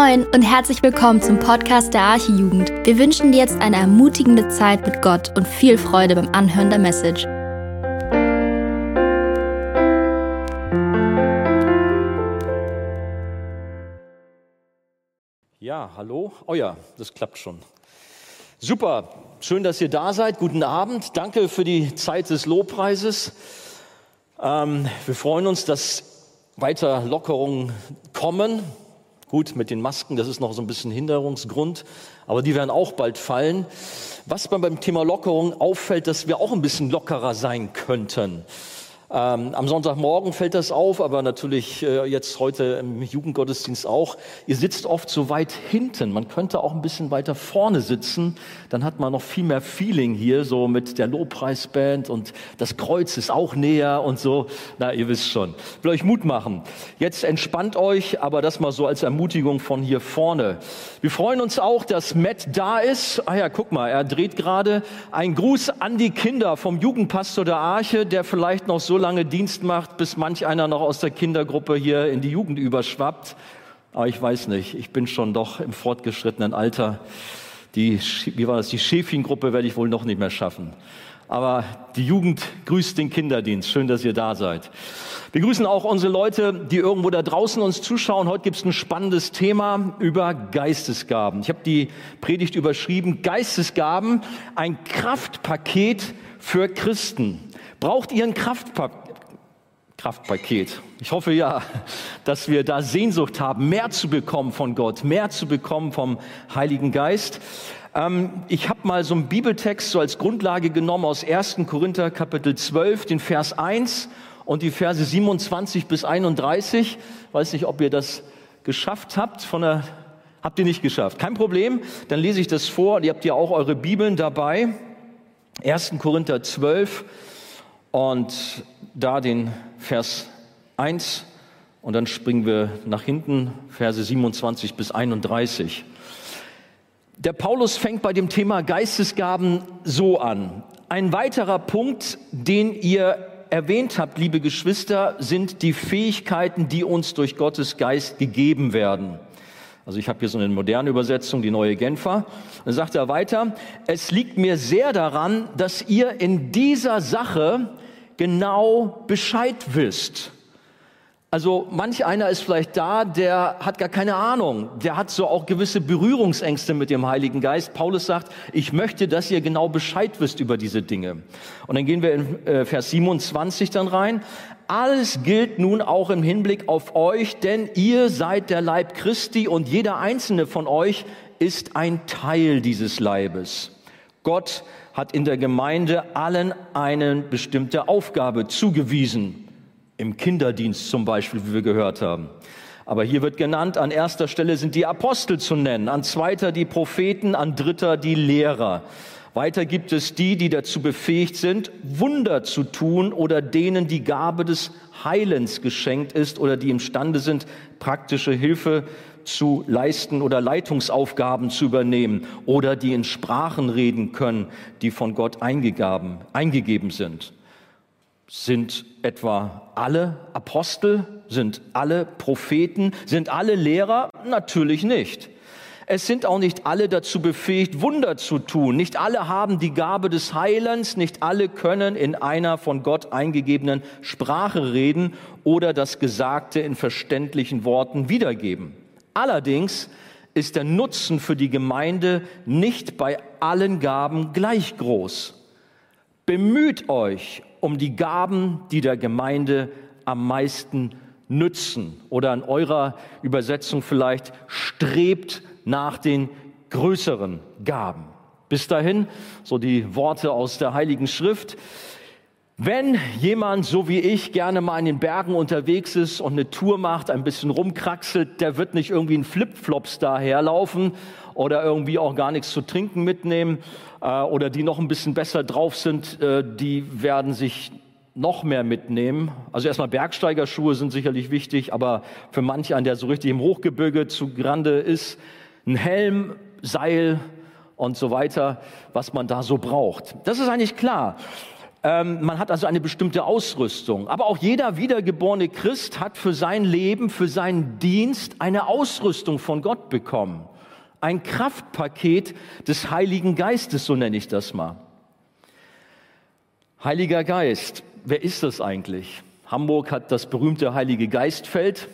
Moin und herzlich willkommen zum Podcast der Archijugend. Wir wünschen dir jetzt eine ermutigende Zeit mit Gott und viel Freude beim Anhören der Message. Ja, hallo. Oh ja, das klappt schon. Super, schön, dass ihr da seid. Guten Abend. Danke für die Zeit des Lobpreises. Ähm, wir freuen uns, dass weiter Lockerungen kommen. Gut, mit den Masken, das ist noch so ein bisschen Hinderungsgrund, aber die werden auch bald fallen. Was beim Thema Lockerung auffällt, dass wir auch ein bisschen lockerer sein könnten. Ähm, am Sonntagmorgen fällt das auf, aber natürlich äh, jetzt heute im Jugendgottesdienst auch. Ihr sitzt oft so weit hinten. Man könnte auch ein bisschen weiter vorne sitzen. Dann hat man noch viel mehr Feeling hier, so mit der Lobpreisband und das Kreuz ist auch näher und so. Na, ihr wisst schon. Ich will euch Mut machen. Jetzt entspannt euch, aber das mal so als Ermutigung von hier vorne. Wir freuen uns auch, dass Matt da ist. Ah ja, guck mal, er dreht gerade. Ein Gruß an die Kinder vom Jugendpastor der Arche, der vielleicht noch so lange Dienst macht, bis manch einer noch aus der Kindergruppe hier in die Jugend überschwappt. Aber ich weiß nicht, ich bin schon doch im fortgeschrittenen Alter. Die, wie war das, die Schäfchen-Gruppe werde ich wohl noch nicht mehr schaffen. Aber die Jugend grüßt den Kinderdienst. Schön, dass ihr da seid. Wir grüßen auch unsere Leute, die irgendwo da draußen uns zuschauen. Heute gibt es ein spannendes Thema über Geistesgaben. Ich habe die Predigt überschrieben, Geistesgaben, ein Kraftpaket für Christen. Braucht ihr ein Kraftpa Kraftpaket? Ich hoffe ja, dass wir da Sehnsucht haben, mehr zu bekommen von Gott, mehr zu bekommen vom Heiligen Geist. Ähm, ich habe mal so einen Bibeltext so als Grundlage genommen aus 1. Korinther Kapitel 12, den Vers 1 und die Verse 27 bis 31. Weiß nicht, ob ihr das geschafft habt von der Habt ihr nicht geschafft? Kein Problem, dann lese ich das vor. Ihr habt ja auch eure Bibeln dabei. 1. Korinther 12, und da den Vers 1 und dann springen wir nach hinten, Verse 27 bis 31. Der Paulus fängt bei dem Thema Geistesgaben so an. Ein weiterer Punkt, den ihr erwähnt habt, liebe Geschwister, sind die Fähigkeiten, die uns durch Gottes Geist gegeben werden. Also ich habe hier so eine moderne Übersetzung, die neue Genfer. Dann sagt er weiter, es liegt mir sehr daran, dass ihr in dieser Sache genau Bescheid wisst. Also manch einer ist vielleicht da, der hat gar keine Ahnung, der hat so auch gewisse Berührungsängste mit dem Heiligen Geist. Paulus sagt, ich möchte, dass ihr genau Bescheid wisst über diese Dinge. Und dann gehen wir in äh, Vers 27 dann rein. Alles gilt nun auch im Hinblick auf euch, denn ihr seid der Leib Christi und jeder einzelne von euch ist ein Teil dieses Leibes. Gott hat in der Gemeinde allen eine bestimmte Aufgabe zugewiesen. Im Kinderdienst zum Beispiel, wie wir gehört haben. Aber hier wird genannt, an erster Stelle sind die Apostel zu nennen, an zweiter die Propheten, an dritter die Lehrer. Weiter gibt es die, die dazu befähigt sind, Wunder zu tun oder denen die Gabe des Heilens geschenkt ist oder die imstande sind, praktische Hilfe zu leisten oder Leitungsaufgaben zu übernehmen oder die in Sprachen reden können, die von Gott eingegeben, eingegeben sind. Sind etwa alle Apostel? Sind alle Propheten? Sind alle Lehrer? Natürlich nicht. Es sind auch nicht alle dazu befähigt, Wunder zu tun. Nicht alle haben die Gabe des Heilens. Nicht alle können in einer von Gott eingegebenen Sprache reden oder das Gesagte in verständlichen Worten wiedergeben. Allerdings ist der Nutzen für die Gemeinde nicht bei allen Gaben gleich groß. Bemüht euch um die Gaben, die der Gemeinde am meisten nützen. Oder in eurer Übersetzung vielleicht strebt nach den größeren Gaben. Bis dahin, so die Worte aus der Heiligen Schrift. Wenn jemand, so wie ich, gerne mal in den Bergen unterwegs ist und eine Tour macht, ein bisschen rumkraxelt, der wird nicht irgendwie in Flipflops daherlaufen oder irgendwie auch gar nichts zu trinken mitnehmen äh, oder die noch ein bisschen besser drauf sind, äh, die werden sich noch mehr mitnehmen. Also erstmal Bergsteigerschuhe sind sicherlich wichtig, aber für manch einen, der so richtig im Hochgebirge zu Grande ist, ein Helm, Seil und so weiter, was man da so braucht. Das ist eigentlich klar. Ähm, man hat also eine bestimmte Ausrüstung. Aber auch jeder wiedergeborene Christ hat für sein Leben, für seinen Dienst eine Ausrüstung von Gott bekommen. Ein Kraftpaket des Heiligen Geistes, so nenne ich das mal. Heiliger Geist, wer ist das eigentlich? Hamburg hat das berühmte Heilige Geistfeld.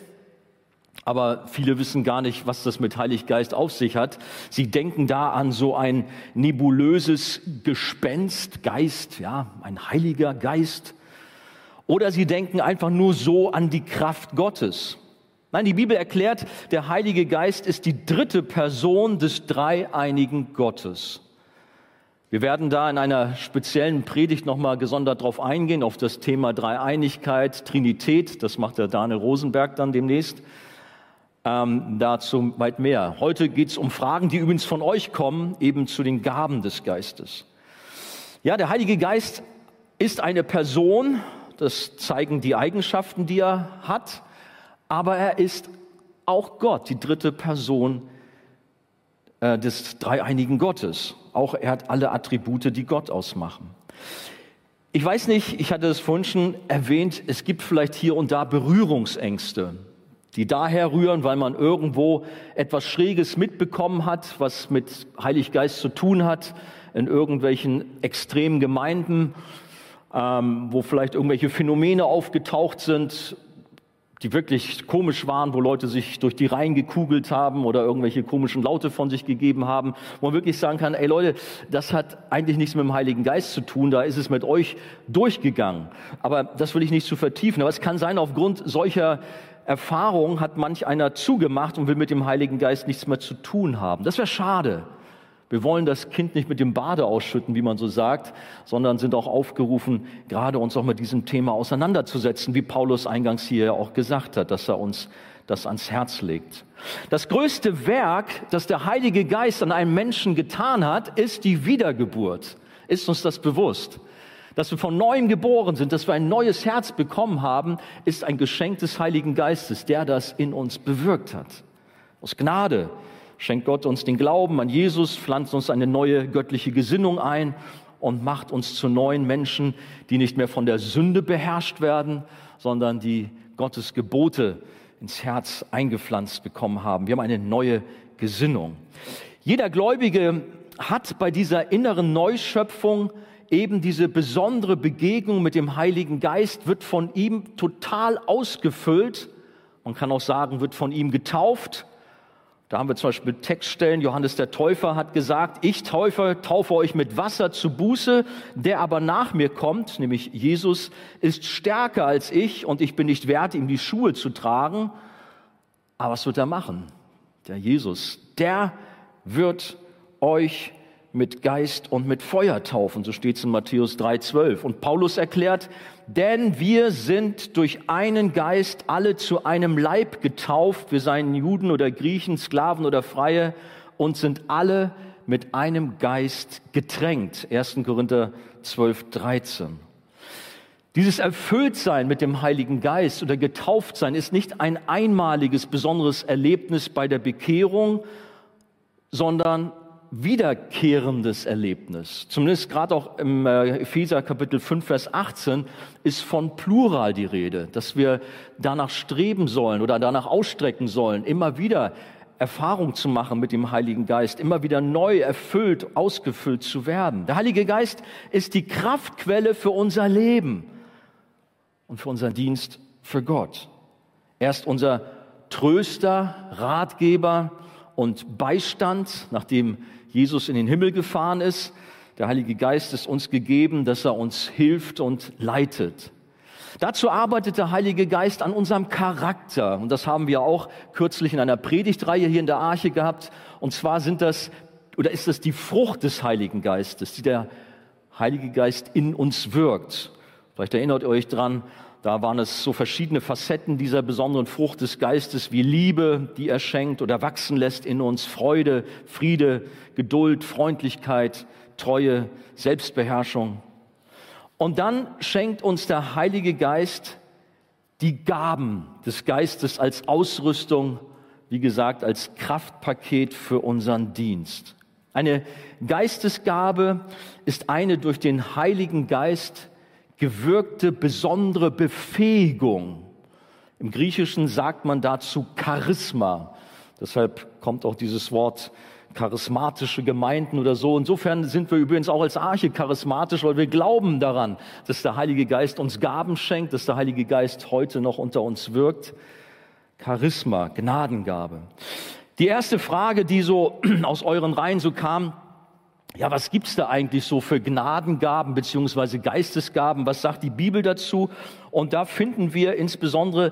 Aber viele wissen gar nicht, was das mit Heiliggeist auf sich hat. Sie denken da an so ein nebulöses Gespenst, Geist, ja, ein heiliger Geist. Oder sie denken einfach nur so an die Kraft Gottes. Nein, die Bibel erklärt, der Heilige Geist ist die dritte Person des dreieinigen Gottes. Wir werden da in einer speziellen Predigt nochmal gesondert drauf eingehen, auf das Thema Dreieinigkeit, Trinität. Das macht der Daniel Rosenberg dann demnächst ähm, dazu weit mehr. Heute geht es um Fragen, die übrigens von euch kommen, eben zu den Gaben des Geistes. Ja, der Heilige Geist ist eine Person, das zeigen die Eigenschaften, die er hat, aber er ist auch Gott, die dritte Person äh, des dreieinigen Gottes. Auch er hat alle Attribute, die Gott ausmachen. Ich weiß nicht, ich hatte es vorhin schon erwähnt, es gibt vielleicht hier und da Berührungsängste die daher rühren, weil man irgendwo etwas Schräges mitbekommen hat, was mit Heiliggeist zu tun hat, in irgendwelchen extremen Gemeinden, ähm, wo vielleicht irgendwelche Phänomene aufgetaucht sind, die wirklich komisch waren, wo Leute sich durch die Reihen gekugelt haben oder irgendwelche komischen Laute von sich gegeben haben, wo man wirklich sagen kann, ey Leute, das hat eigentlich nichts mit dem Heiligen Geist zu tun, da ist es mit euch durchgegangen. Aber das will ich nicht zu vertiefen. Aber es kann sein, aufgrund solcher Erfahrung hat manch einer zugemacht und will mit dem Heiligen Geist nichts mehr zu tun haben. Das wäre schade. Wir wollen das Kind nicht mit dem Bade ausschütten, wie man so sagt, sondern sind auch aufgerufen, gerade uns auch mit diesem Thema auseinanderzusetzen, wie Paulus eingangs hier auch gesagt hat, dass er uns das ans Herz legt. Das größte Werk, das der Heilige Geist an einem Menschen getan hat, ist die Wiedergeburt. Ist uns das bewusst? dass wir von neuem geboren sind, dass wir ein neues Herz bekommen haben, ist ein Geschenk des Heiligen Geistes, der das in uns bewirkt hat. Aus Gnade schenkt Gott uns den Glauben an Jesus, pflanzt uns eine neue göttliche Gesinnung ein und macht uns zu neuen Menschen, die nicht mehr von der Sünde beherrscht werden, sondern die Gottes Gebote ins Herz eingepflanzt bekommen haben. Wir haben eine neue Gesinnung. Jeder Gläubige hat bei dieser inneren Neuschöpfung eben diese besondere Begegnung mit dem Heiligen Geist wird von ihm total ausgefüllt. Man kann auch sagen, wird von ihm getauft. Da haben wir zum Beispiel Textstellen, Johannes der Täufer hat gesagt, ich Täufer taufe euch mit Wasser zu Buße, der aber nach mir kommt, nämlich Jesus, ist stärker als ich und ich bin nicht wert, ihm die Schuhe zu tragen. Aber was wird er machen? Der Jesus, der wird euch mit Geist und mit Feuer taufen. So steht es in Matthäus 3,12. Und Paulus erklärt, denn wir sind durch einen Geist alle zu einem Leib getauft. Wir seien Juden oder Griechen, Sklaven oder Freie und sind alle mit einem Geist getränkt. 1. Korinther 12, 13. Dieses Erfülltsein mit dem Heiligen Geist oder Getauftsein ist nicht ein einmaliges, besonderes Erlebnis bei der Bekehrung, sondern wiederkehrendes Erlebnis. Zumindest gerade auch im äh, Epheser Kapitel 5, Vers 18 ist von Plural die Rede, dass wir danach streben sollen oder danach ausstrecken sollen, immer wieder Erfahrung zu machen mit dem Heiligen Geist, immer wieder neu erfüllt, ausgefüllt zu werden. Der Heilige Geist ist die Kraftquelle für unser Leben und für unseren Dienst für Gott. Er ist unser Tröster, Ratgeber und Beistand, nachdem Jesus in den Himmel gefahren ist. Der Heilige Geist ist uns gegeben, dass er uns hilft und leitet. Dazu arbeitet der Heilige Geist an unserem Charakter. Und das haben wir auch kürzlich in einer Predigtreihe hier in der Arche gehabt. Und zwar sind das, oder ist das die Frucht des Heiligen Geistes, die der Heilige Geist in uns wirkt. Vielleicht erinnert ihr euch dran, da waren es so verschiedene Facetten dieser besonderen Frucht des Geistes wie Liebe, die er schenkt oder wachsen lässt in uns, Freude, Friede, Geduld, Freundlichkeit, Treue, Selbstbeherrschung. Und dann schenkt uns der Heilige Geist die Gaben des Geistes als Ausrüstung, wie gesagt, als Kraftpaket für unseren Dienst. Eine Geistesgabe ist eine durch den Heiligen Geist gewirkte besondere Befähigung. Im Griechischen sagt man dazu Charisma. Deshalb kommt auch dieses Wort charismatische Gemeinden oder so. Insofern sind wir übrigens auch als Arche charismatisch, weil wir glauben daran, dass der Heilige Geist uns Gaben schenkt, dass der Heilige Geist heute noch unter uns wirkt. Charisma, Gnadengabe. Die erste Frage, die so aus euren Reihen so kam, ja, was gibt's da eigentlich so für Gnadengaben beziehungsweise Geistesgaben? Was sagt die Bibel dazu? Und da finden wir insbesondere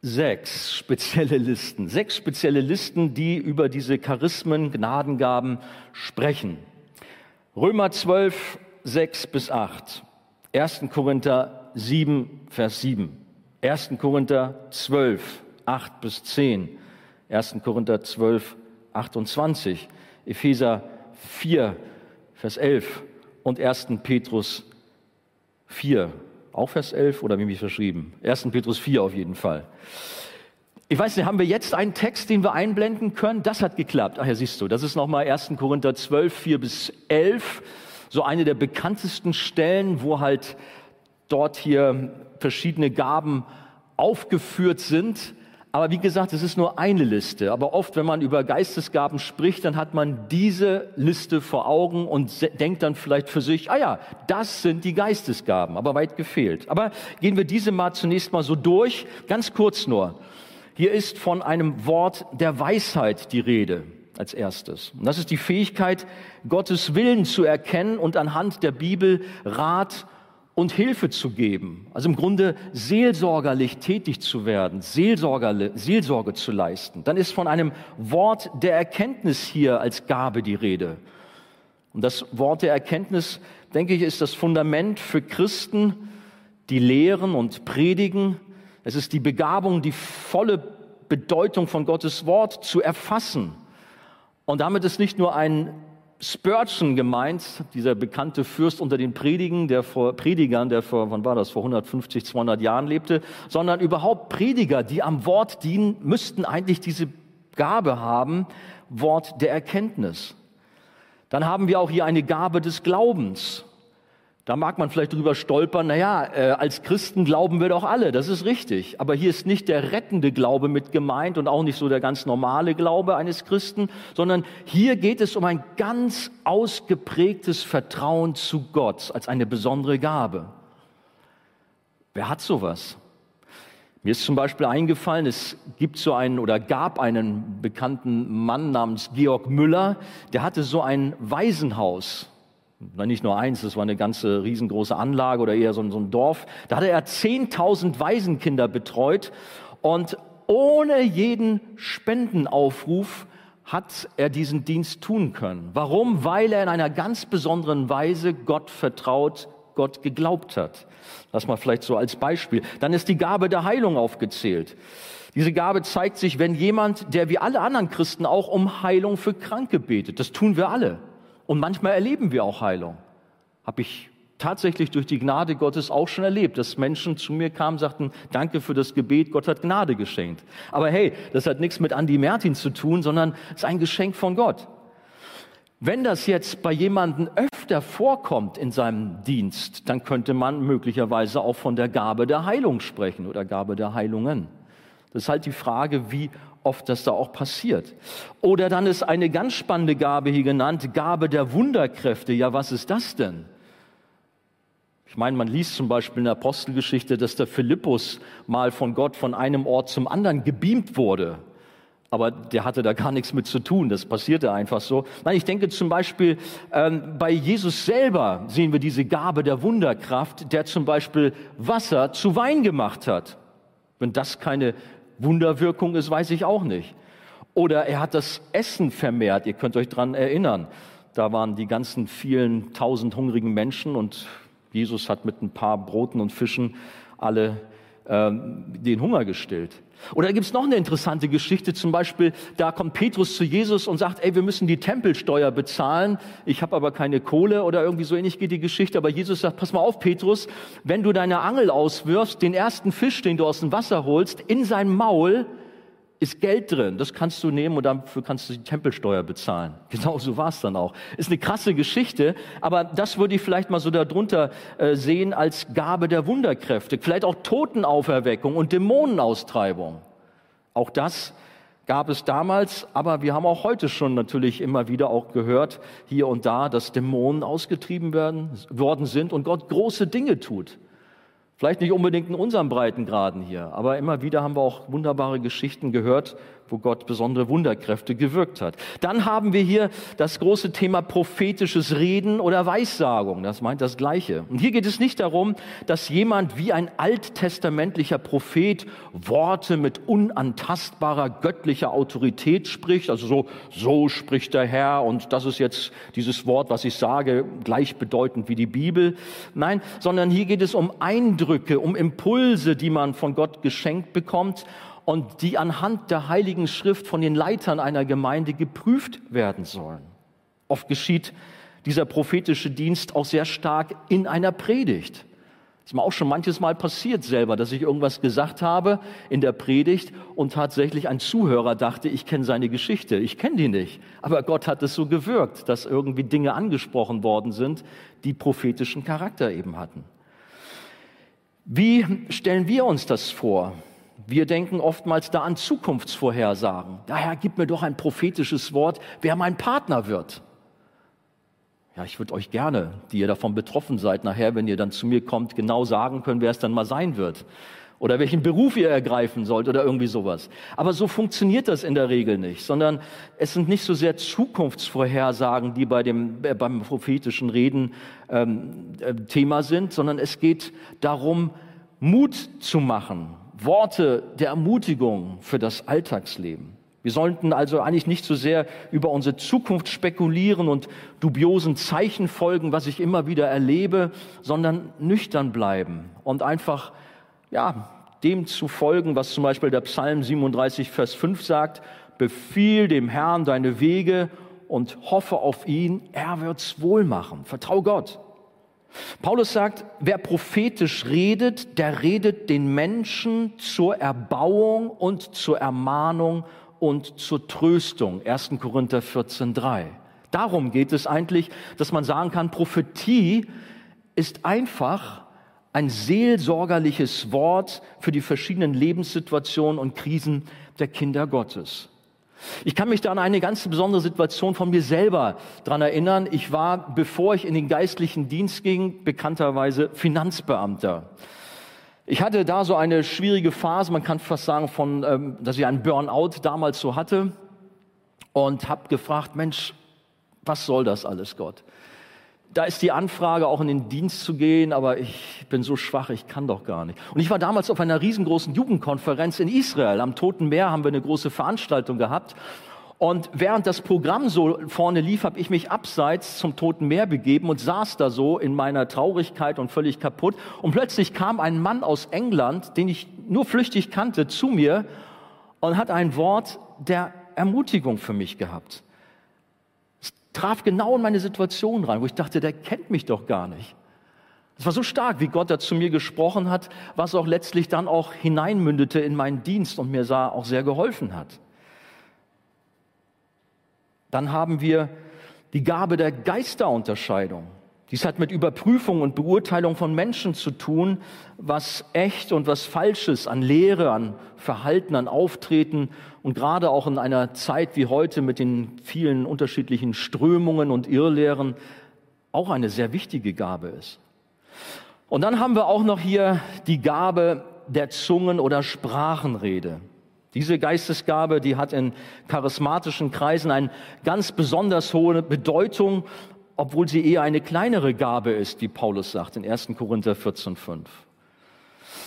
sechs spezielle Listen, sechs spezielle Listen, die über diese Charismen, Gnadengaben sprechen. Römer 12, 6 bis 8. 1. Korinther 7, Vers 7. 1. Korinther 12, 8 bis 10. 1. Korinther 12, 28. Epheser 4, Vers 11 und 1. Petrus 4, auch Vers 11 oder wie mich verschrieben? 1. Petrus 4 auf jeden Fall. Ich weiß nicht, haben wir jetzt einen Text, den wir einblenden können? Das hat geklappt. Ach ja, siehst du, das ist nochmal 1. Korinther 12, 4 bis 11. So eine der bekanntesten Stellen, wo halt dort hier verschiedene Gaben aufgeführt sind. Aber wie gesagt, es ist nur eine Liste. Aber oft, wenn man über Geistesgaben spricht, dann hat man diese Liste vor Augen und denkt dann vielleicht für sich, ah ja, das sind die Geistesgaben, aber weit gefehlt. Aber gehen wir diese mal zunächst mal so durch, ganz kurz nur. Hier ist von einem Wort der Weisheit die Rede als erstes. Und das ist die Fähigkeit, Gottes Willen zu erkennen und anhand der Bibel Rat und Hilfe zu geben. Also im Grunde seelsorgerlich tätig zu werden, Seelsorge zu leisten. Dann ist von einem Wort der Erkenntnis hier als Gabe die Rede. Und das Wort der Erkenntnis, denke ich, ist das Fundament für Christen, die lehren und predigen. Es ist die Begabung, die volle Bedeutung von Gottes Wort zu erfassen. Und damit ist nicht nur ein Spurgeon gemeint, dieser bekannte Fürst unter den Predigen, der vor, Predigern, der vor, wann war das, vor 150, 200 Jahren lebte, sondern überhaupt Prediger, die am Wort dienen, müssten eigentlich diese Gabe haben, Wort der Erkenntnis. Dann haben wir auch hier eine Gabe des Glaubens. Da mag man vielleicht drüber stolpern, naja, äh, als Christen glauben wir doch alle, das ist richtig. Aber hier ist nicht der rettende Glaube mit gemeint und auch nicht so der ganz normale Glaube eines Christen, sondern hier geht es um ein ganz ausgeprägtes Vertrauen zu Gott als eine besondere Gabe. Wer hat sowas? Mir ist zum Beispiel eingefallen, es gibt so einen oder gab einen bekannten Mann namens Georg Müller, der hatte so ein Waisenhaus nicht nur eins, das war eine ganze riesengroße Anlage oder eher so so ein Dorf. Da hatte er 10.000 Waisenkinder betreut und ohne jeden Spendenaufruf hat er diesen Dienst tun können. Warum? Weil er in einer ganz besonderen Weise Gott vertraut, Gott geglaubt hat. Das mal vielleicht so als Beispiel. Dann ist die Gabe der Heilung aufgezählt. Diese Gabe zeigt sich, wenn jemand, der wie alle anderen Christen auch um Heilung für Kranke betet. Das tun wir alle. Und manchmal erleben wir auch Heilung. Habe ich tatsächlich durch die Gnade Gottes auch schon erlebt, dass Menschen zu mir kamen, sagten, danke für das Gebet, Gott hat Gnade geschenkt. Aber hey, das hat nichts mit Andy Mertin zu tun, sondern es ist ein Geschenk von Gott. Wenn das jetzt bei jemandem öfter vorkommt in seinem Dienst, dann könnte man möglicherweise auch von der Gabe der Heilung sprechen oder Gabe der Heilungen. Das ist halt die Frage, wie oft das da auch passiert. Oder dann ist eine ganz spannende Gabe hier genannt, Gabe der Wunderkräfte. Ja, was ist das denn? Ich meine, man liest zum Beispiel in der Apostelgeschichte, dass der Philippus mal von Gott von einem Ort zum anderen gebeamt wurde. Aber der hatte da gar nichts mit zu tun. Das passierte einfach so. Nein, ich denke zum Beispiel, ähm, bei Jesus selber sehen wir diese Gabe der Wunderkraft, der zum Beispiel Wasser zu Wein gemacht hat. Wenn das keine Wunderwirkung ist, weiß ich auch nicht. Oder er hat das Essen vermehrt. Ihr könnt euch dran erinnern. Da waren die ganzen vielen tausend hungrigen Menschen und Jesus hat mit ein paar Broten und Fischen alle ähm, den Hunger gestillt. Oder da gibt es noch eine interessante Geschichte, zum Beispiel, da kommt Petrus zu Jesus und sagt, ey, wir müssen die Tempelsteuer bezahlen, ich habe aber keine Kohle oder irgendwie so ähnlich geht die Geschichte. Aber Jesus sagt, pass mal auf, Petrus, wenn du deine Angel auswirfst, den ersten Fisch, den du aus dem Wasser holst, in sein Maul ist Geld drin. Das kannst du nehmen und dafür kannst du die Tempelsteuer bezahlen. Genau so war es dann auch. Ist eine krasse Geschichte, aber das würde ich vielleicht mal so darunter äh, sehen als Gabe der Wunderkräfte. Vielleicht auch Totenauferweckung und Dämonenaustreibung. Auch das gab es damals, aber wir haben auch heute schon natürlich immer wieder auch gehört, hier und da, dass Dämonen ausgetrieben werden, worden sind und Gott große Dinge tut. Vielleicht nicht unbedingt in unseren Breitengraden hier, aber immer wieder haben wir auch wunderbare Geschichten gehört, wo Gott besondere Wunderkräfte gewirkt hat. Dann haben wir hier das große Thema prophetisches Reden oder Weissagung. Das meint das Gleiche. Und hier geht es nicht darum, dass jemand wie ein alttestamentlicher Prophet Worte mit unantastbarer göttlicher Autorität spricht. Also so, so spricht der Herr und das ist jetzt dieses Wort, was ich sage, gleichbedeutend wie die Bibel. Nein, sondern hier geht es um Eindrücke, um Impulse, die man von Gott geschenkt bekommt und die anhand der Heiligen Schrift von den Leitern einer Gemeinde geprüft werden sollen. Oft geschieht dieser prophetische Dienst auch sehr stark in einer Predigt. Das ist mir auch schon manches Mal passiert selber, dass ich irgendwas gesagt habe in der Predigt und tatsächlich ein Zuhörer dachte, ich kenne seine Geschichte. Ich kenne die nicht. Aber Gott hat es so gewirkt, dass irgendwie Dinge angesprochen worden sind, die prophetischen Charakter eben hatten. Wie stellen wir uns das vor? Wir denken oftmals da an Zukunftsvorhersagen. Daher gib mir doch ein prophetisches Wort, wer mein Partner wird. Ja, ich würde euch gerne, die ihr davon betroffen seid, nachher, wenn ihr dann zu mir kommt, genau sagen können, wer es dann mal sein wird. Oder welchen Beruf ihr ergreifen sollt oder irgendwie sowas. Aber so funktioniert das in der Regel nicht, sondern es sind nicht so sehr Zukunftsvorhersagen, die bei dem, äh, beim prophetischen Reden ähm, äh, Thema sind, sondern es geht darum, Mut zu machen, Worte der Ermutigung für das Alltagsleben. Wir sollten also eigentlich nicht so sehr über unsere Zukunft spekulieren und dubiosen Zeichen folgen, was ich immer wieder erlebe, sondern nüchtern bleiben und einfach, ja, dem zu folgen, was zum Beispiel der Psalm 37, Vers 5 sagt, befiehl dem Herrn deine Wege und hoffe auf ihn, er wird's wohl machen. Vertrau Gott. Paulus sagt, wer prophetisch redet, der redet den Menschen zur Erbauung und zur Ermahnung und zur Tröstung. 1. Korinther 14.3. Darum geht es eigentlich, dass man sagen kann, Prophetie ist einfach ein seelsorgerliches Wort für die verschiedenen Lebenssituationen und Krisen der Kinder Gottes. Ich kann mich da an eine ganz besondere Situation von mir selber dran erinnern. Ich war, bevor ich in den geistlichen Dienst ging, bekannterweise Finanzbeamter. Ich hatte da so eine schwierige Phase, man kann fast sagen, von, ähm, dass ich einen Burnout damals so hatte und habe gefragt, Mensch, was soll das alles, Gott? Da ist die Anfrage, auch in den Dienst zu gehen, aber ich bin so schwach, ich kann doch gar nicht. Und ich war damals auf einer riesengroßen Jugendkonferenz in Israel. Am Toten Meer haben wir eine große Veranstaltung gehabt. Und während das Programm so vorne lief, habe ich mich abseits zum Toten Meer begeben und saß da so in meiner Traurigkeit und völlig kaputt. Und plötzlich kam ein Mann aus England, den ich nur flüchtig kannte, zu mir und hat ein Wort der Ermutigung für mich gehabt traf genau in meine Situation rein, wo ich dachte, der kennt mich doch gar nicht. Es war so stark, wie Gott da zu mir gesprochen hat, was auch letztlich dann auch hineinmündete in meinen Dienst und mir sah auch sehr geholfen hat. Dann haben wir die Gabe der Geisterunterscheidung. Dies hat mit Überprüfung und Beurteilung von Menschen zu tun, was echt und was falsches an Lehre, an Verhalten, an Auftreten und gerade auch in einer Zeit wie heute mit den vielen unterschiedlichen Strömungen und Irrlehren auch eine sehr wichtige Gabe ist. Und dann haben wir auch noch hier die Gabe der Zungen- oder Sprachenrede. Diese Geistesgabe, die hat in charismatischen Kreisen eine ganz besonders hohe Bedeutung obwohl sie eher eine kleinere Gabe ist, wie Paulus sagt in 1. Korinther 14.5.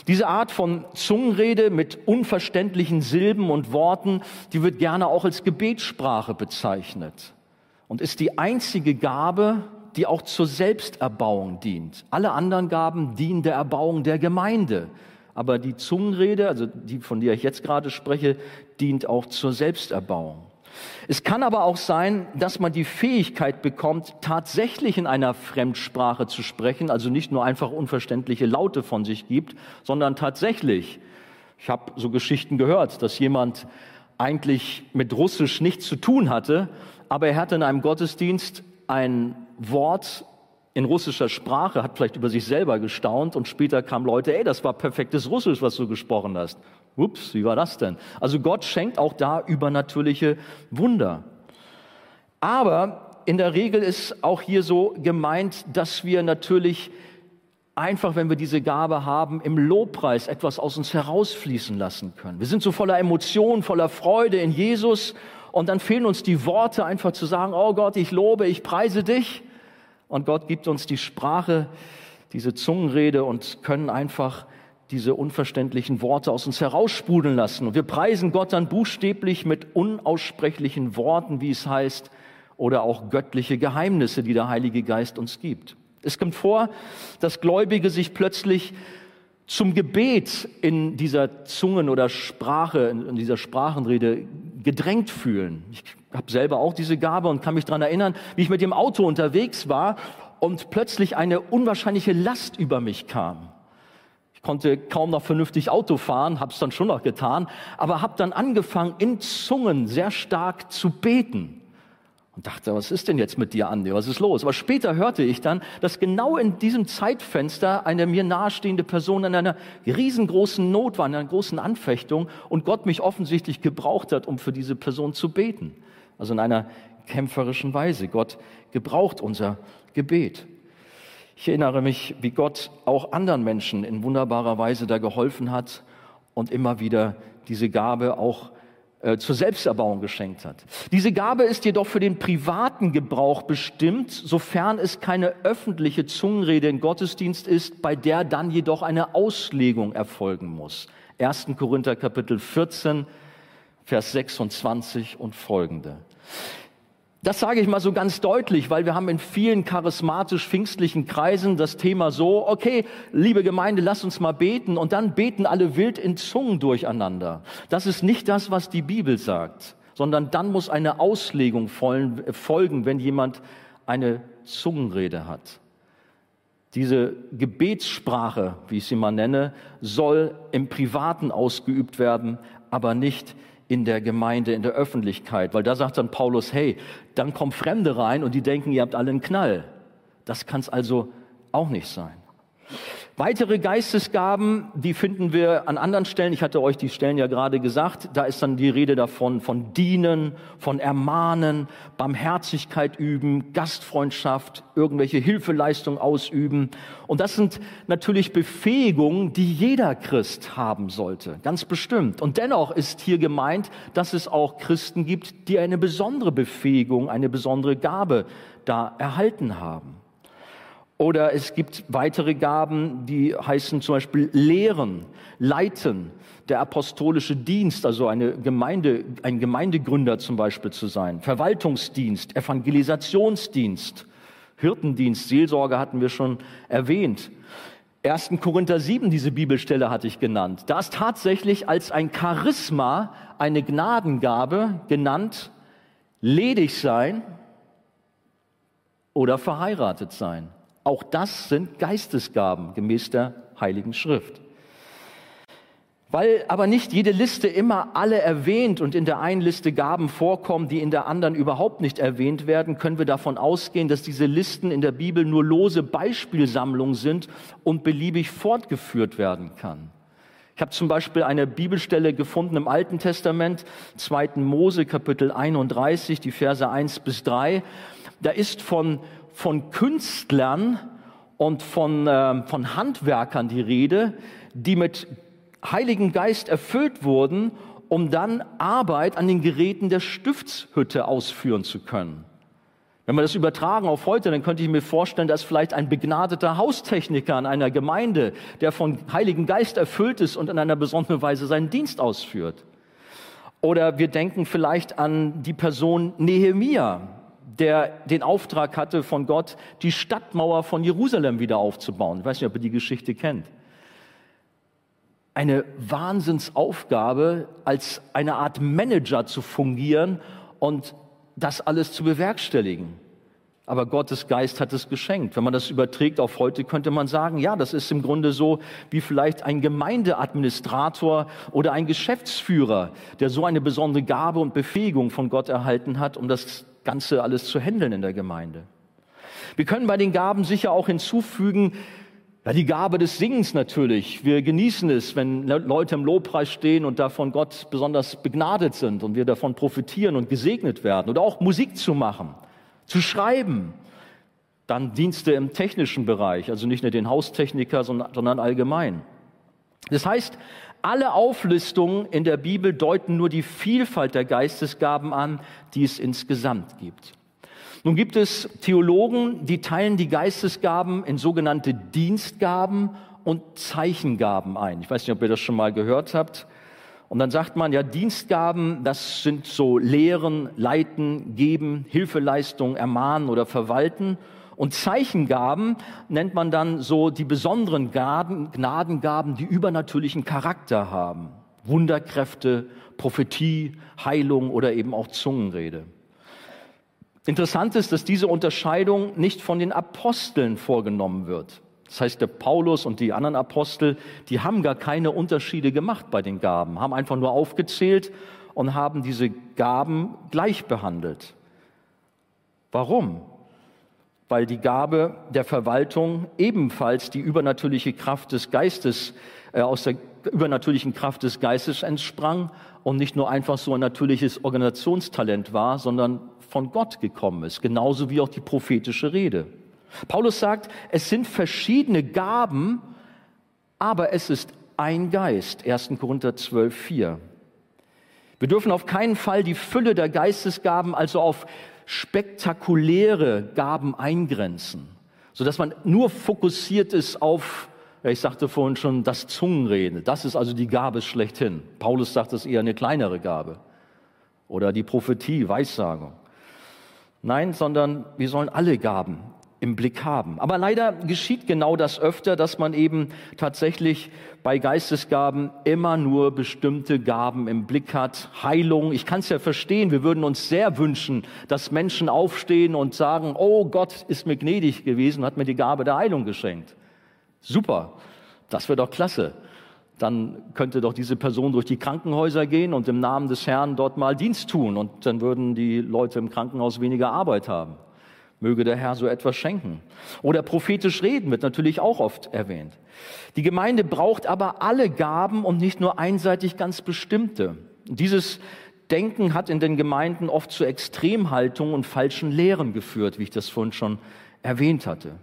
Diese Art von Zungenrede mit unverständlichen Silben und Worten, die wird gerne auch als Gebetssprache bezeichnet und ist die einzige Gabe, die auch zur Selbsterbauung dient. Alle anderen Gaben dienen der Erbauung der Gemeinde. Aber die Zungenrede, also die, von der ich jetzt gerade spreche, dient auch zur Selbsterbauung. Es kann aber auch sein, dass man die Fähigkeit bekommt, tatsächlich in einer Fremdsprache zu sprechen, also nicht nur einfach unverständliche Laute von sich gibt, sondern tatsächlich, ich habe so Geschichten gehört, dass jemand eigentlich mit Russisch nichts zu tun hatte, aber er hatte in einem Gottesdienst ein Wort in russischer Sprache, hat vielleicht über sich selber gestaunt und später kamen Leute, ey, das war perfektes Russisch, was du gesprochen hast. Ups, wie war das denn? Also Gott schenkt auch da übernatürliche Wunder. Aber in der Regel ist auch hier so gemeint, dass wir natürlich einfach, wenn wir diese Gabe haben, im Lobpreis etwas aus uns herausfließen lassen können. Wir sind so voller Emotionen, voller Freude in Jesus und dann fehlen uns die Worte einfach zu sagen, oh Gott, ich lobe, ich preise dich. Und Gott gibt uns die Sprache, diese Zungenrede und können einfach diese unverständlichen Worte aus uns heraussprudeln lassen. Und wir preisen Gott dann buchstäblich mit unaussprechlichen Worten, wie es heißt, oder auch göttliche Geheimnisse, die der Heilige Geist uns gibt. Es kommt vor, dass Gläubige sich plötzlich zum Gebet in dieser Zungen- oder Sprache, in dieser Sprachenrede gedrängt fühlen. Ich habe selber auch diese Gabe und kann mich daran erinnern, wie ich mit dem Auto unterwegs war und plötzlich eine unwahrscheinliche Last über mich kam. Ich konnte kaum noch vernünftig Auto fahren, habe es dann schon noch getan, aber habe dann angefangen, in Zungen sehr stark zu beten und dachte, was ist denn jetzt mit dir, Andi? Was ist los? Aber später hörte ich dann, dass genau in diesem Zeitfenster eine mir nahestehende Person in einer riesengroßen Not war, in einer großen Anfechtung und Gott mich offensichtlich gebraucht hat, um für diese Person zu beten. Also in einer kämpferischen Weise. Gott gebraucht unser Gebet. Ich erinnere mich, wie Gott auch anderen Menschen in wunderbarer Weise da geholfen hat und immer wieder diese Gabe auch äh, zur Selbsterbauung geschenkt hat. Diese Gabe ist jedoch für den privaten Gebrauch bestimmt, sofern es keine öffentliche Zungenrede in Gottesdienst ist, bei der dann jedoch eine Auslegung erfolgen muss. 1. Korinther Kapitel 14, Vers 26 und folgende. Das sage ich mal so ganz deutlich, weil wir haben in vielen charismatisch-pfingstlichen Kreisen das Thema so, okay, liebe Gemeinde, lass uns mal beten und dann beten alle wild in Zungen durcheinander. Das ist nicht das, was die Bibel sagt, sondern dann muss eine Auslegung folgen, wenn jemand eine Zungenrede hat. Diese Gebetssprache, wie ich sie mal nenne, soll im Privaten ausgeübt werden, aber nicht in der Gemeinde, in der Öffentlichkeit, weil da sagt dann Paulus, hey, dann kommen Fremde rein und die denken, ihr habt alle einen Knall. Das kann es also auch nicht sein. Weitere Geistesgaben, die finden wir an anderen Stellen. Ich hatte euch die Stellen ja gerade gesagt. Da ist dann die Rede davon, von dienen, von ermahnen, Barmherzigkeit üben, Gastfreundschaft, irgendwelche Hilfeleistungen ausüben. Und das sind natürlich Befähigungen, die jeder Christ haben sollte. Ganz bestimmt. Und dennoch ist hier gemeint, dass es auch Christen gibt, die eine besondere Befähigung, eine besondere Gabe da erhalten haben. Oder es gibt weitere Gaben, die heißen zum Beispiel Lehren, Leiten, der apostolische Dienst, also eine Gemeinde, ein Gemeindegründer zum Beispiel zu sein, Verwaltungsdienst, Evangelisationsdienst, Hirtendienst, Seelsorge hatten wir schon erwähnt. 1. Korinther 7, diese Bibelstelle hatte ich genannt. Da ist tatsächlich als ein Charisma, eine Gnadengabe genannt, ledig sein oder verheiratet sein. Auch das sind Geistesgaben gemäß der Heiligen Schrift. Weil aber nicht jede Liste immer alle erwähnt und in der einen Liste Gaben vorkommen, die in der anderen überhaupt nicht erwähnt werden, können wir davon ausgehen, dass diese Listen in der Bibel nur lose Beispielsammlungen sind und beliebig fortgeführt werden kann. Ich habe zum Beispiel eine Bibelstelle gefunden im Alten Testament, 2. Mose Kapitel 31, die Verse 1 bis 3. Da ist von von Künstlern und von, äh, von Handwerkern die Rede, die mit Heiligen Geist erfüllt wurden, um dann Arbeit an den Geräten der Stiftshütte ausführen zu können. Wenn wir das übertragen auf heute, dann könnte ich mir vorstellen, dass vielleicht ein begnadeter Haustechniker in einer Gemeinde, der von Heiligen Geist erfüllt ist und in einer besonderen Weise seinen Dienst ausführt. Oder wir denken vielleicht an die Person Nehemia, der den Auftrag hatte von Gott, die Stadtmauer von Jerusalem wieder aufzubauen. Ich weiß nicht, ob ihr die Geschichte kennt. Eine Wahnsinnsaufgabe, als eine Art Manager zu fungieren und das alles zu bewerkstelligen. aber Gottes Geist hat es geschenkt. Wenn man das überträgt auf heute, könnte man sagen, ja, das ist im Grunde so wie vielleicht ein Gemeindeadministrator oder ein Geschäftsführer, der so eine besondere Gabe und Befähigung von Gott erhalten hat, um das Ganze alles zu handeln in der Gemeinde. Wir können bei den Gaben sicher auch hinzufügen, ja, die Gabe des Singens natürlich. Wir genießen es, wenn Leute im Lobpreis stehen und davon Gott besonders begnadet sind und wir davon profitieren und gesegnet werden. Oder auch Musik zu machen zu schreiben. Dann Dienste im technischen Bereich, also nicht nur den Haustechniker, sondern allgemein. Das heißt, alle Auflistungen in der Bibel deuten nur die Vielfalt der Geistesgaben an, die es insgesamt gibt. Nun gibt es Theologen, die teilen die Geistesgaben in sogenannte Dienstgaben und Zeichengaben ein. Ich weiß nicht, ob ihr das schon mal gehört habt. Und dann sagt man, ja, Dienstgaben, das sind so Lehren, Leiten, Geben, Hilfeleistung, Ermahnen oder Verwalten. Und Zeichengaben nennt man dann so die besonderen Gaben, Gnadengaben, die übernatürlichen Charakter haben. Wunderkräfte, Prophetie, Heilung oder eben auch Zungenrede. Interessant ist, dass diese Unterscheidung nicht von den Aposteln vorgenommen wird. Das heißt, der Paulus und die anderen Apostel, die haben gar keine Unterschiede gemacht bei den Gaben, haben einfach nur aufgezählt und haben diese Gaben gleich behandelt. Warum? Weil die Gabe der Verwaltung ebenfalls die übernatürliche Kraft des Geistes, äh, aus der übernatürlichen Kraft des Geistes entsprang und nicht nur einfach so ein natürliches Organisationstalent war, sondern von Gott gekommen ist, genauso wie auch die prophetische Rede. Paulus sagt, es sind verschiedene Gaben, aber es ist ein Geist. 1. Korinther 12, 4. Wir dürfen auf keinen Fall die Fülle der Geistesgaben, also auf spektakuläre Gaben eingrenzen, sodass man nur fokussiert ist auf, ich sagte vorhin schon, das Zungenreden. Das ist also die Gabe schlechthin. Paulus sagt, das ist eher eine kleinere Gabe. Oder die Prophetie, Weissagung. Nein, sondern wir sollen alle Gaben im Blick haben. Aber leider geschieht genau das öfter, dass man eben tatsächlich bei Geistesgaben immer nur bestimmte Gaben im Blick hat. Heilung, ich kann es ja verstehen, wir würden uns sehr wünschen, dass Menschen aufstehen und sagen, oh Gott ist mir gnädig gewesen, hat mir die Gabe der Heilung geschenkt. Super, das wäre doch klasse. Dann könnte doch diese Person durch die Krankenhäuser gehen und im Namen des Herrn dort mal Dienst tun und dann würden die Leute im Krankenhaus weniger Arbeit haben. Möge der Herr so etwas schenken. Oder prophetisch reden wird natürlich auch oft erwähnt. Die Gemeinde braucht aber alle Gaben und nicht nur einseitig ganz bestimmte. Dieses Denken hat in den Gemeinden oft zu Extremhaltungen und falschen Lehren geführt, wie ich das vorhin schon erwähnt hatte.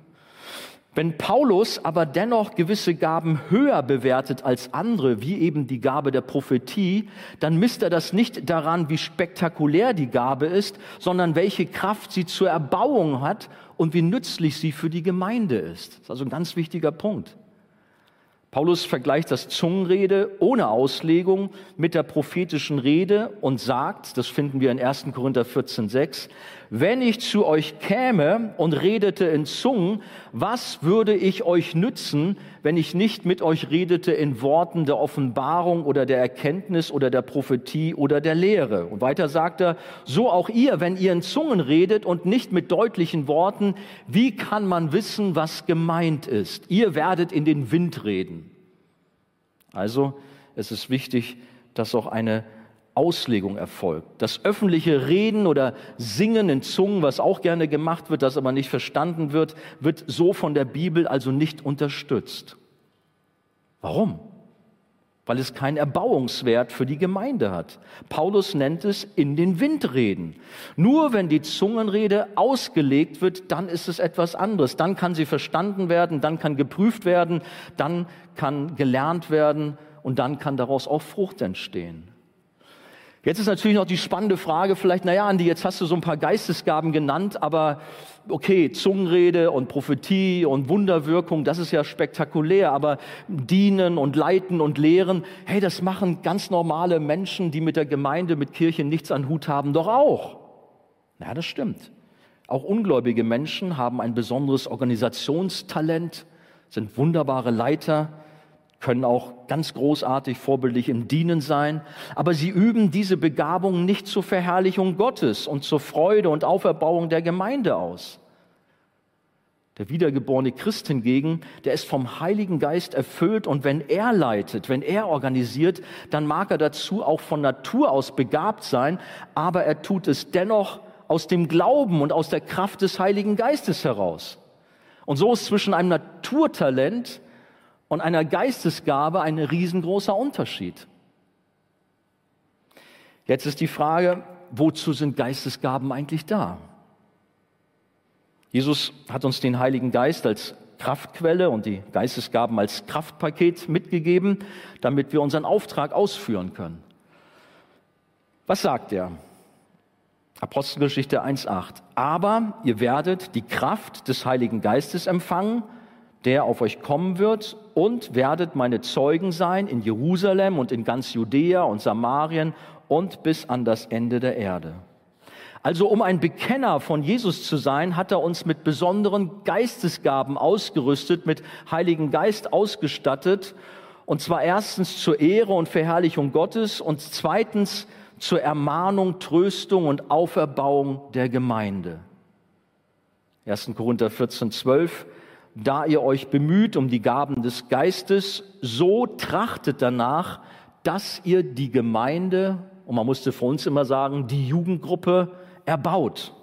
Wenn Paulus aber dennoch gewisse Gaben höher bewertet als andere, wie eben die Gabe der Prophetie, dann misst er das nicht daran, wie spektakulär die Gabe ist, sondern welche Kraft sie zur Erbauung hat und wie nützlich sie für die Gemeinde ist. Das ist also ein ganz wichtiger Punkt. Paulus vergleicht das Zungenrede ohne Auslegung mit der prophetischen Rede und sagt, das finden wir in 1. Korinther 14,6, wenn ich zu euch käme und redete in Zungen, was würde ich euch nützen, wenn ich nicht mit euch redete in Worten der Offenbarung oder der Erkenntnis oder der Prophetie oder der Lehre? Und weiter sagt er, so auch ihr, wenn ihr in Zungen redet und nicht mit deutlichen Worten, wie kann man wissen, was gemeint ist? Ihr werdet in den Wind reden. Also es ist wichtig, dass auch eine Auslegung erfolgt. Das öffentliche Reden oder Singen in Zungen, was auch gerne gemacht wird, das aber nicht verstanden wird, wird so von der Bibel also nicht unterstützt. Warum? Weil es keinen Erbauungswert für die Gemeinde hat. Paulus nennt es in den Wind reden. Nur wenn die Zungenrede ausgelegt wird, dann ist es etwas anderes. Dann kann sie verstanden werden, dann kann geprüft werden, dann kann gelernt werden und dann kann daraus auch Frucht entstehen. Jetzt ist natürlich noch die spannende Frage, vielleicht, naja, Andi, jetzt hast du so ein paar Geistesgaben genannt, aber okay, Zungenrede und Prophetie und Wunderwirkung, das ist ja spektakulär, aber dienen und leiten und lehren, hey, das machen ganz normale Menschen, die mit der Gemeinde, mit Kirche nichts an Hut haben, doch auch. Ja, das stimmt. Auch ungläubige Menschen haben ein besonderes Organisationstalent, sind wunderbare Leiter, können auch ganz großartig vorbildlich im Dienen sein, aber sie üben diese Begabung nicht zur Verherrlichung Gottes und zur Freude und Auferbauung der Gemeinde aus. Der wiedergeborene Christ hingegen, der ist vom Heiligen Geist erfüllt und wenn er leitet, wenn er organisiert, dann mag er dazu auch von Natur aus begabt sein, aber er tut es dennoch aus dem Glauben und aus der Kraft des Heiligen Geistes heraus. Und so ist zwischen einem Naturtalent und einer Geistesgabe ein riesengroßer Unterschied. Jetzt ist die Frage, wozu sind Geistesgaben eigentlich da? Jesus hat uns den Heiligen Geist als Kraftquelle und die Geistesgaben als Kraftpaket mitgegeben, damit wir unseren Auftrag ausführen können. Was sagt er? Apostelgeschichte 1.8. Aber ihr werdet die Kraft des Heiligen Geistes empfangen, der auf euch kommen wird, und werdet meine Zeugen sein in Jerusalem und in ganz Judäa und Samarien und bis an das Ende der Erde. Also um ein Bekenner von Jesus zu sein, hat er uns mit besonderen Geistesgaben ausgerüstet, mit Heiligen Geist ausgestattet. Und zwar erstens zur Ehre und Verherrlichung Gottes und zweitens zur Ermahnung, Tröstung und Auferbauung der Gemeinde. 1. Korinther 14, 12. Da ihr euch bemüht um die Gaben des Geistes, so trachtet danach, dass ihr die Gemeinde, und man musste für uns immer sagen, die Jugendgruppe erbaut.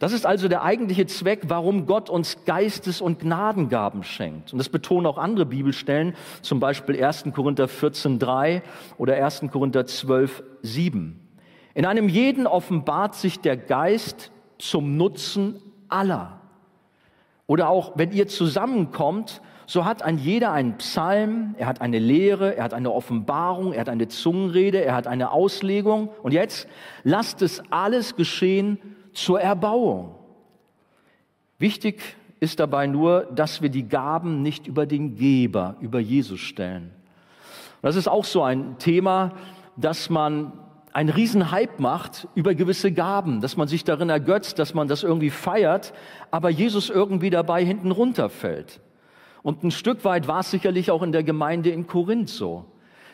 Das ist also der eigentliche Zweck, warum Gott uns Geistes- und Gnadengaben schenkt. Und das betonen auch andere Bibelstellen, zum Beispiel 1. Korinther 14, 3 oder 1. Korinther 12, 7. In einem jeden offenbart sich der Geist zum Nutzen aller. Oder auch, wenn ihr zusammenkommt, so hat ein jeder einen Psalm, er hat eine Lehre, er hat eine Offenbarung, er hat eine Zungenrede, er hat eine Auslegung. Und jetzt lasst es alles geschehen zur Erbauung. Wichtig ist dabei nur, dass wir die Gaben nicht über den Geber, über Jesus stellen. Das ist auch so ein Thema, dass man einen Riesenhype macht über gewisse Gaben, dass man sich darin ergötzt, dass man das irgendwie feiert, aber Jesus irgendwie dabei hinten runterfällt. Und ein Stück weit war es sicherlich auch in der Gemeinde in Korinth so.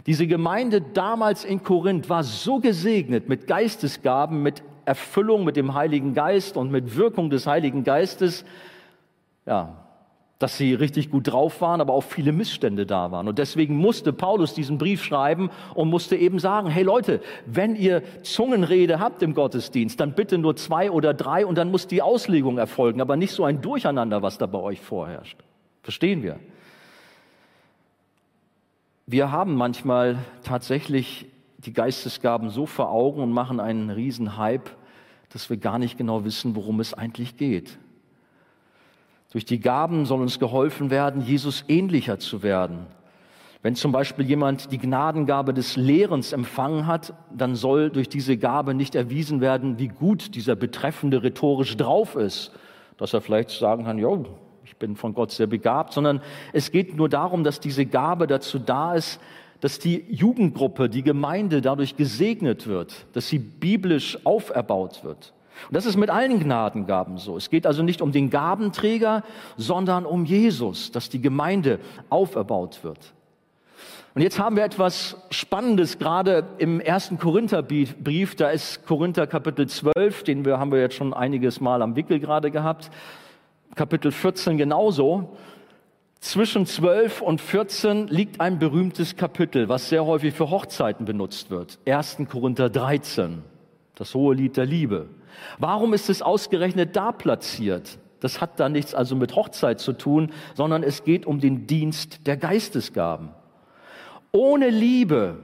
Diese Gemeinde damals in Korinth war so gesegnet mit Geistesgaben, mit Erfüllung mit dem Heiligen Geist und mit Wirkung des Heiligen Geistes, ja, dass sie richtig gut drauf waren, aber auch viele Missstände da waren. Und deswegen musste Paulus diesen Brief schreiben und musste eben sagen, hey Leute, wenn ihr Zungenrede habt im Gottesdienst, dann bitte nur zwei oder drei und dann muss die Auslegung erfolgen, aber nicht so ein Durcheinander, was da bei euch vorherrscht. Verstehen wir? Wir haben manchmal tatsächlich die Geistesgaben so vor Augen und machen einen riesen Hype, dass wir gar nicht genau wissen, worum es eigentlich geht. Durch die Gaben soll uns geholfen werden, Jesus ähnlicher zu werden. Wenn zum Beispiel jemand die Gnadengabe des Lehrens empfangen hat, dann soll durch diese Gabe nicht erwiesen werden, wie gut dieser Betreffende rhetorisch drauf ist, dass er vielleicht sagen kann, ja, ich bin von Gott sehr begabt, sondern es geht nur darum, dass diese Gabe dazu da ist, dass die Jugendgruppe, die Gemeinde dadurch gesegnet wird, dass sie biblisch auferbaut wird. Und das ist mit allen Gnadengaben so. Es geht also nicht um den Gabenträger, sondern um Jesus, dass die Gemeinde auferbaut wird. Und jetzt haben wir etwas Spannendes gerade im ersten Korintherbrief. Da ist Korinther Kapitel 12, den wir, haben wir jetzt schon einiges Mal am Wickel gerade gehabt. Kapitel 14 genauso. Zwischen 12 und 14 liegt ein berühmtes Kapitel, was sehr häufig für Hochzeiten benutzt wird. 1. Korinther 13, das hohe Lied der Liebe. Warum ist es ausgerechnet da platziert? Das hat da nichts also mit Hochzeit zu tun, sondern es geht um den Dienst der Geistesgaben. Ohne Liebe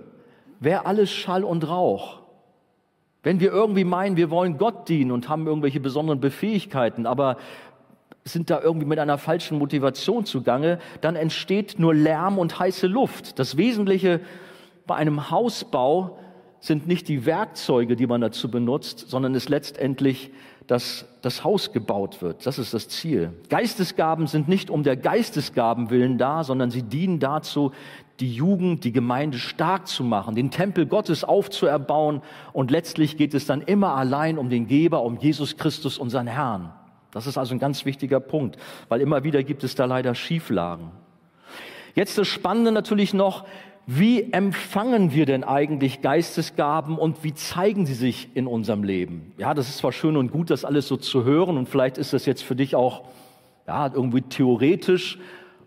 wäre alles Schall und Rauch. Wenn wir irgendwie meinen, wir wollen Gott dienen und haben irgendwelche besonderen Befähigkeiten, aber sind da irgendwie mit einer falschen Motivation zugange, dann entsteht nur Lärm und heiße Luft. Das Wesentliche bei einem Hausbau sind nicht die Werkzeuge, die man dazu benutzt, sondern es letztendlich, dass das Haus gebaut wird. Das ist das Ziel. Geistesgaben sind nicht um der Geistesgaben willen da, sondern sie dienen dazu, die Jugend, die Gemeinde stark zu machen, den Tempel Gottes aufzuerbauen und letztlich geht es dann immer allein um den Geber, um Jesus Christus, unseren Herrn. Das ist also ein ganz wichtiger Punkt, weil immer wieder gibt es da leider Schieflagen. Jetzt das Spannende natürlich noch, wie empfangen wir denn eigentlich Geistesgaben und wie zeigen sie sich in unserem Leben? Ja, das ist zwar schön und gut, das alles so zu hören und vielleicht ist das jetzt für dich auch Ja, irgendwie theoretisch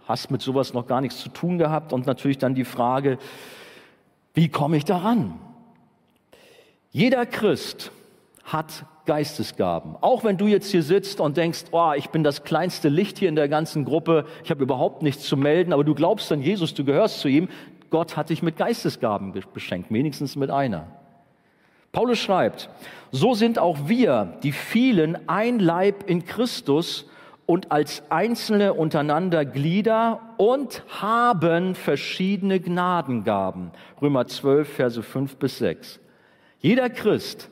hast mit sowas noch gar nichts zu tun gehabt und natürlich dann die Frage, wie komme ich daran? Jeder Christ hat Geistesgaben. Auch wenn du jetzt hier sitzt und denkst, oh, ich bin das kleinste Licht hier in der ganzen Gruppe, ich habe überhaupt nichts zu melden, aber du glaubst an Jesus, du gehörst zu ihm, Gott hat dich mit Geistesgaben beschenkt, wenigstens mit einer. Paulus schreibt, so sind auch wir, die vielen, ein Leib in Christus und als Einzelne untereinander Glieder und haben verschiedene Gnadengaben. Römer 12, Verse 5 bis 6. Jeder Christ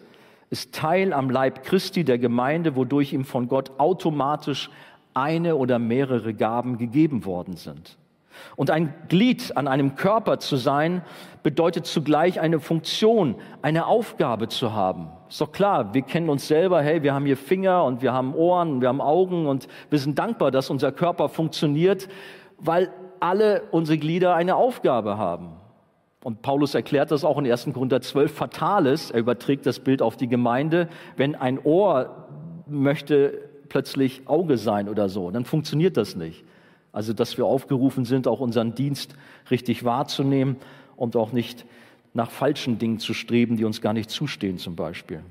ist Teil am Leib Christi der Gemeinde, wodurch ihm von Gott automatisch eine oder mehrere Gaben gegeben worden sind. Und ein Glied an einem Körper zu sein, bedeutet zugleich eine Funktion, eine Aufgabe zu haben. Ist doch klar, wir kennen uns selber, hey, wir haben hier Finger und wir haben Ohren, wir haben Augen und wir sind dankbar, dass unser Körper funktioniert, weil alle unsere Glieder eine Aufgabe haben. Und Paulus erklärt das auch in 1. Korinther 12 Fatales. Er überträgt das Bild auf die Gemeinde. Wenn ein Ohr möchte plötzlich Auge sein oder so, dann funktioniert das nicht. Also, dass wir aufgerufen sind, auch unseren Dienst richtig wahrzunehmen und auch nicht nach falschen Dingen zu streben, die uns gar nicht zustehen zum Beispiel.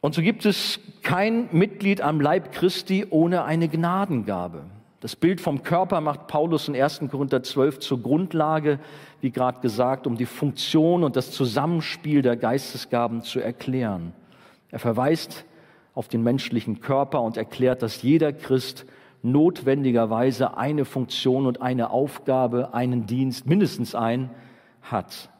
Und so gibt es kein Mitglied am Leib Christi ohne eine Gnadengabe. Das Bild vom Körper macht Paulus in 1. Korinther 12 zur Grundlage, wie gerade gesagt, um die Funktion und das Zusammenspiel der Geistesgaben zu erklären. Er verweist auf den menschlichen Körper und erklärt, dass jeder Christ notwendigerweise eine Funktion und eine Aufgabe, einen Dienst, mindestens ein, hat.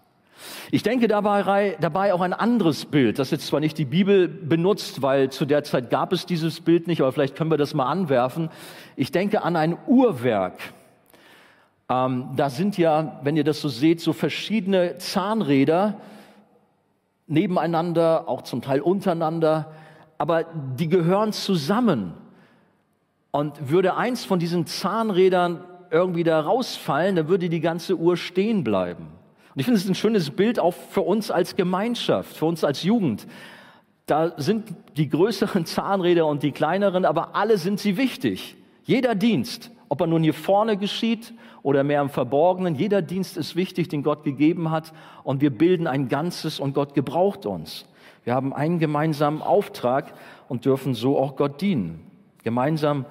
Ich denke dabei, dabei auch ein anderes Bild, das jetzt zwar nicht die Bibel benutzt, weil zu der Zeit gab es dieses Bild nicht, aber vielleicht können wir das mal anwerfen. Ich denke an ein Uhrwerk. Ähm, da sind ja, wenn ihr das so seht, so verschiedene Zahnräder nebeneinander, auch zum Teil untereinander, aber die gehören zusammen. Und würde eins von diesen Zahnrädern irgendwie da rausfallen, dann würde die ganze Uhr stehen bleiben. Und ich finde es ein schönes Bild auch für uns als Gemeinschaft, für uns als Jugend. Da sind die größeren Zahnräder und die kleineren, aber alle sind sie wichtig. Jeder Dienst, ob er nun hier vorne geschieht oder mehr im Verborgenen, jeder Dienst ist wichtig, den Gott gegeben hat. Und wir bilden ein Ganzes und Gott gebraucht uns. Wir haben einen gemeinsamen Auftrag und dürfen so auch Gott dienen. Gemeinsam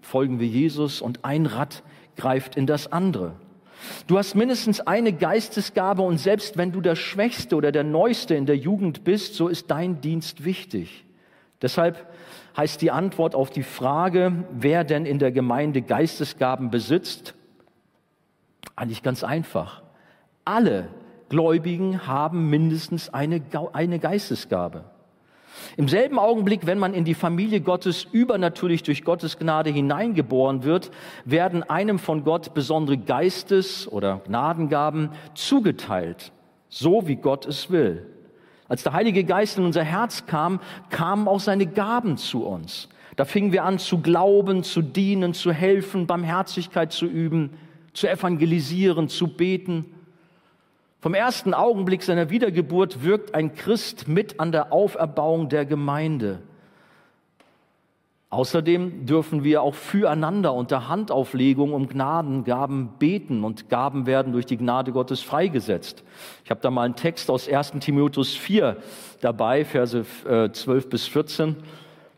folgen wir Jesus und ein Rad greift in das andere. Du hast mindestens eine Geistesgabe und selbst wenn du der Schwächste oder der Neueste in der Jugend bist, so ist dein Dienst wichtig. Deshalb heißt die Antwort auf die Frage, wer denn in der Gemeinde Geistesgaben besitzt, eigentlich ganz einfach. Alle Gläubigen haben mindestens eine, eine Geistesgabe. Im selben Augenblick, wenn man in die Familie Gottes übernatürlich durch Gottes Gnade hineingeboren wird, werden einem von Gott besondere Geistes- oder Gnadengaben zugeteilt, so wie Gott es will. Als der Heilige Geist in unser Herz kam, kamen auch seine Gaben zu uns. Da fingen wir an zu glauben, zu dienen, zu helfen, Barmherzigkeit zu üben, zu evangelisieren, zu beten. Vom ersten Augenblick seiner Wiedergeburt wirkt ein Christ mit an der Auferbauung der Gemeinde. Außerdem dürfen wir auch füreinander unter Handauflegung um Gnadengaben beten und Gaben werden durch die Gnade Gottes freigesetzt. Ich habe da mal einen Text aus 1 Timotheus 4 dabei, Verse 12 äh, bis 14.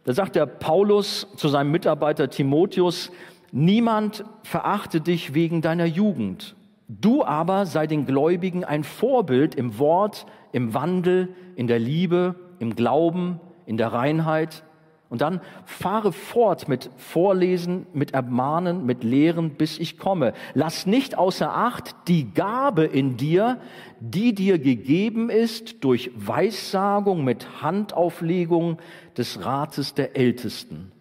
Da sagt der Paulus zu seinem Mitarbeiter Timotheus, niemand verachte dich wegen deiner Jugend Du aber sei den Gläubigen ein Vorbild im Wort, im Wandel, in der Liebe, im Glauben, in der Reinheit. Und dann fahre fort mit Vorlesen, mit Ermahnen, mit Lehren, bis ich komme. Lass nicht außer Acht die Gabe in dir, die dir gegeben ist durch Weissagung mit Handauflegung des Rates der Ältesten.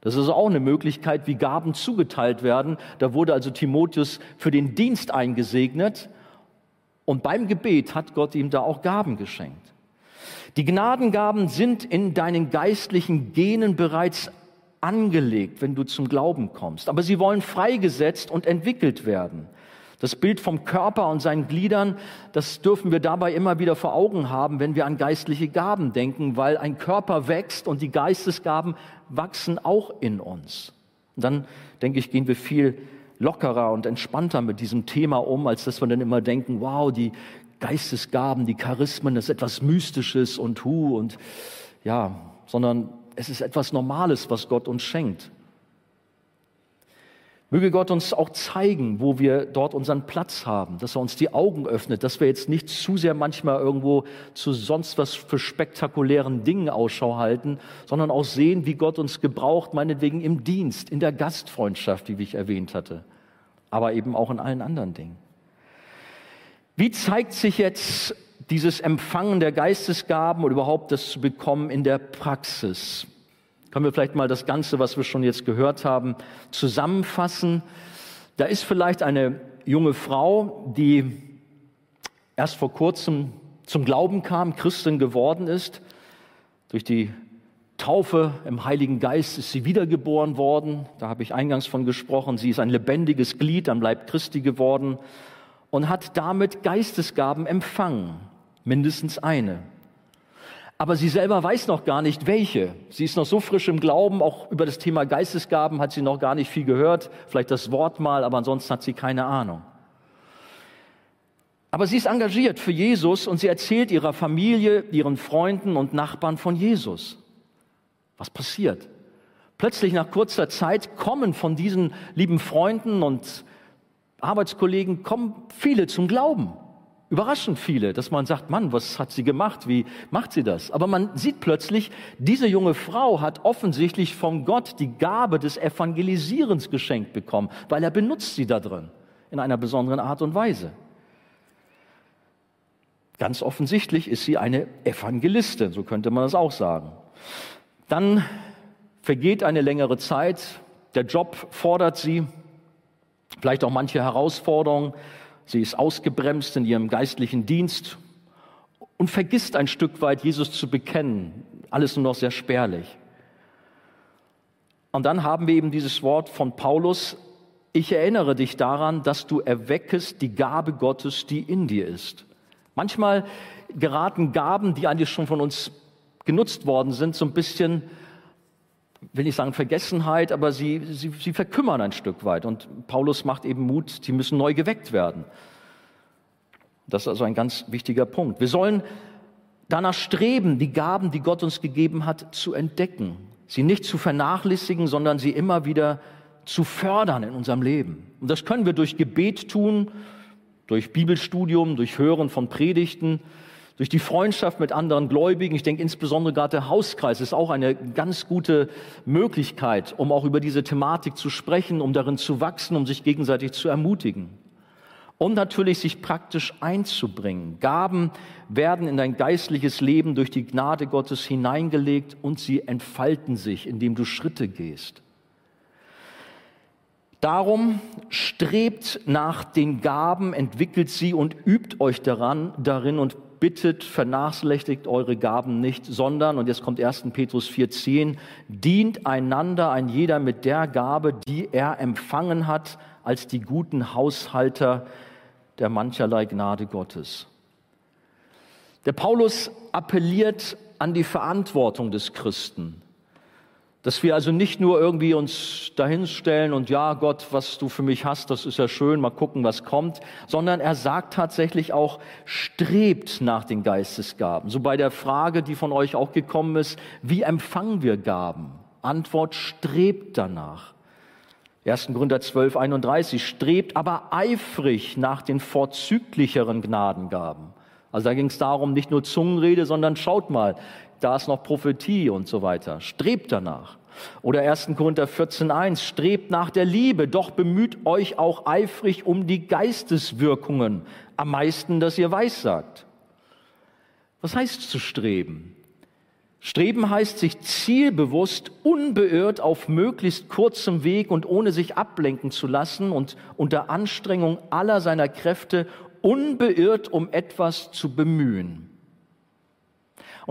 Das ist auch eine Möglichkeit, wie Gaben zugeteilt werden. Da wurde also Timotheus für den Dienst eingesegnet und beim Gebet hat Gott ihm da auch Gaben geschenkt. Die Gnadengaben sind in deinen geistlichen Genen bereits angelegt, wenn du zum Glauben kommst. Aber sie wollen freigesetzt und entwickelt werden. Das Bild vom Körper und seinen Gliedern, das dürfen wir dabei immer wieder vor Augen haben, wenn wir an geistliche Gaben denken, weil ein Körper wächst und die Geistesgaben wachsen auch in uns. Und dann, denke ich, gehen wir viel lockerer und entspannter mit diesem Thema um, als dass wir dann immer denken, wow, die Geistesgaben, die Charismen, das ist etwas Mystisches und hu und ja, sondern es ist etwas Normales, was Gott uns schenkt. Möge Gott uns auch zeigen, wo wir dort unseren Platz haben, dass er uns die Augen öffnet, dass wir jetzt nicht zu sehr manchmal irgendwo zu sonst was für spektakulären Dingen Ausschau halten, sondern auch sehen, wie Gott uns gebraucht, meinetwegen im Dienst, in der Gastfreundschaft, wie ich erwähnt hatte, aber eben auch in allen anderen Dingen. Wie zeigt sich jetzt dieses Empfangen der Geistesgaben oder überhaupt das zu bekommen in der Praxis? Können wir vielleicht mal das Ganze, was wir schon jetzt gehört haben, zusammenfassen? Da ist vielleicht eine junge Frau, die erst vor kurzem zum Glauben kam, Christin geworden ist. Durch die Taufe im Heiligen Geist ist sie wiedergeboren worden. Da habe ich eingangs von gesprochen. Sie ist ein lebendiges Glied am Leib Christi geworden und hat damit Geistesgaben empfangen. Mindestens eine aber sie selber weiß noch gar nicht, welche. Sie ist noch so frisch im Glauben, auch über das Thema Geistesgaben hat sie noch gar nicht viel gehört, vielleicht das Wort mal, aber ansonsten hat sie keine Ahnung. Aber sie ist engagiert für Jesus und sie erzählt ihrer Familie, ihren Freunden und Nachbarn von Jesus. Was passiert? Plötzlich nach kurzer Zeit kommen von diesen lieben Freunden und Arbeitskollegen kommen viele zum Glauben überraschend viele, dass man sagt, Mann, was hat sie gemacht? Wie macht sie das? Aber man sieht plötzlich, diese junge Frau hat offensichtlich von Gott die Gabe des Evangelisierens geschenkt bekommen, weil er benutzt sie da drin in einer besonderen Art und Weise. Ganz offensichtlich ist sie eine Evangelistin, so könnte man das auch sagen. Dann vergeht eine längere Zeit, der Job fordert sie, vielleicht auch manche Herausforderungen, Sie ist ausgebremst in ihrem geistlichen Dienst und vergisst ein Stück weit, Jesus zu bekennen. Alles nur noch sehr spärlich. Und dann haben wir eben dieses Wort von Paulus, ich erinnere dich daran, dass du erweckest die Gabe Gottes, die in dir ist. Manchmal geraten Gaben, die eigentlich schon von uns genutzt worden sind, so ein bisschen will nicht sagen Vergessenheit, aber sie, sie, sie verkümmern ein Stück weit. Und Paulus macht eben Mut, die müssen neu geweckt werden. Das ist also ein ganz wichtiger Punkt. Wir sollen danach streben, die Gaben, die Gott uns gegeben hat, zu entdecken. Sie nicht zu vernachlässigen, sondern sie immer wieder zu fördern in unserem Leben. Und das können wir durch Gebet tun, durch Bibelstudium, durch Hören von Predigten, durch die Freundschaft mit anderen Gläubigen, ich denke insbesondere gerade der Hauskreis ist auch eine ganz gute Möglichkeit, um auch über diese Thematik zu sprechen, um darin zu wachsen, um sich gegenseitig zu ermutigen. Und natürlich sich praktisch einzubringen. Gaben werden in dein geistliches Leben durch die Gnade Gottes hineingelegt und sie entfalten sich, indem du Schritte gehst. Darum strebt nach den Gaben, entwickelt sie und übt euch daran, darin und bittet, vernachlässigt eure Gaben nicht, sondern, und jetzt kommt 1. Petrus 4.10, dient einander ein jeder mit der Gabe, die er empfangen hat, als die guten Haushalter der mancherlei Gnade Gottes. Der Paulus appelliert an die Verantwortung des Christen. Dass wir also nicht nur irgendwie uns dahinstellen und ja, Gott, was du für mich hast, das ist ja schön, mal gucken, was kommt, sondern er sagt tatsächlich auch, strebt nach den Geistesgaben. So bei der Frage, die von euch auch gekommen ist, wie empfangen wir Gaben? Antwort, strebt danach. 1. Gründer 12, 31, strebt aber eifrig nach den vorzüglicheren Gnadengaben. Also da ging es darum, nicht nur Zungenrede, sondern schaut mal, da ist noch Prophetie und so weiter. Strebt danach. Oder 1. Korinther 14.1, strebt nach der Liebe, doch bemüht euch auch eifrig um die Geisteswirkungen, am meisten, dass ihr weissagt. Was heißt zu streben? Streben heißt, sich zielbewusst, unbeirrt auf möglichst kurzem Weg und ohne sich ablenken zu lassen und unter Anstrengung aller seiner Kräfte unbeirrt um etwas zu bemühen.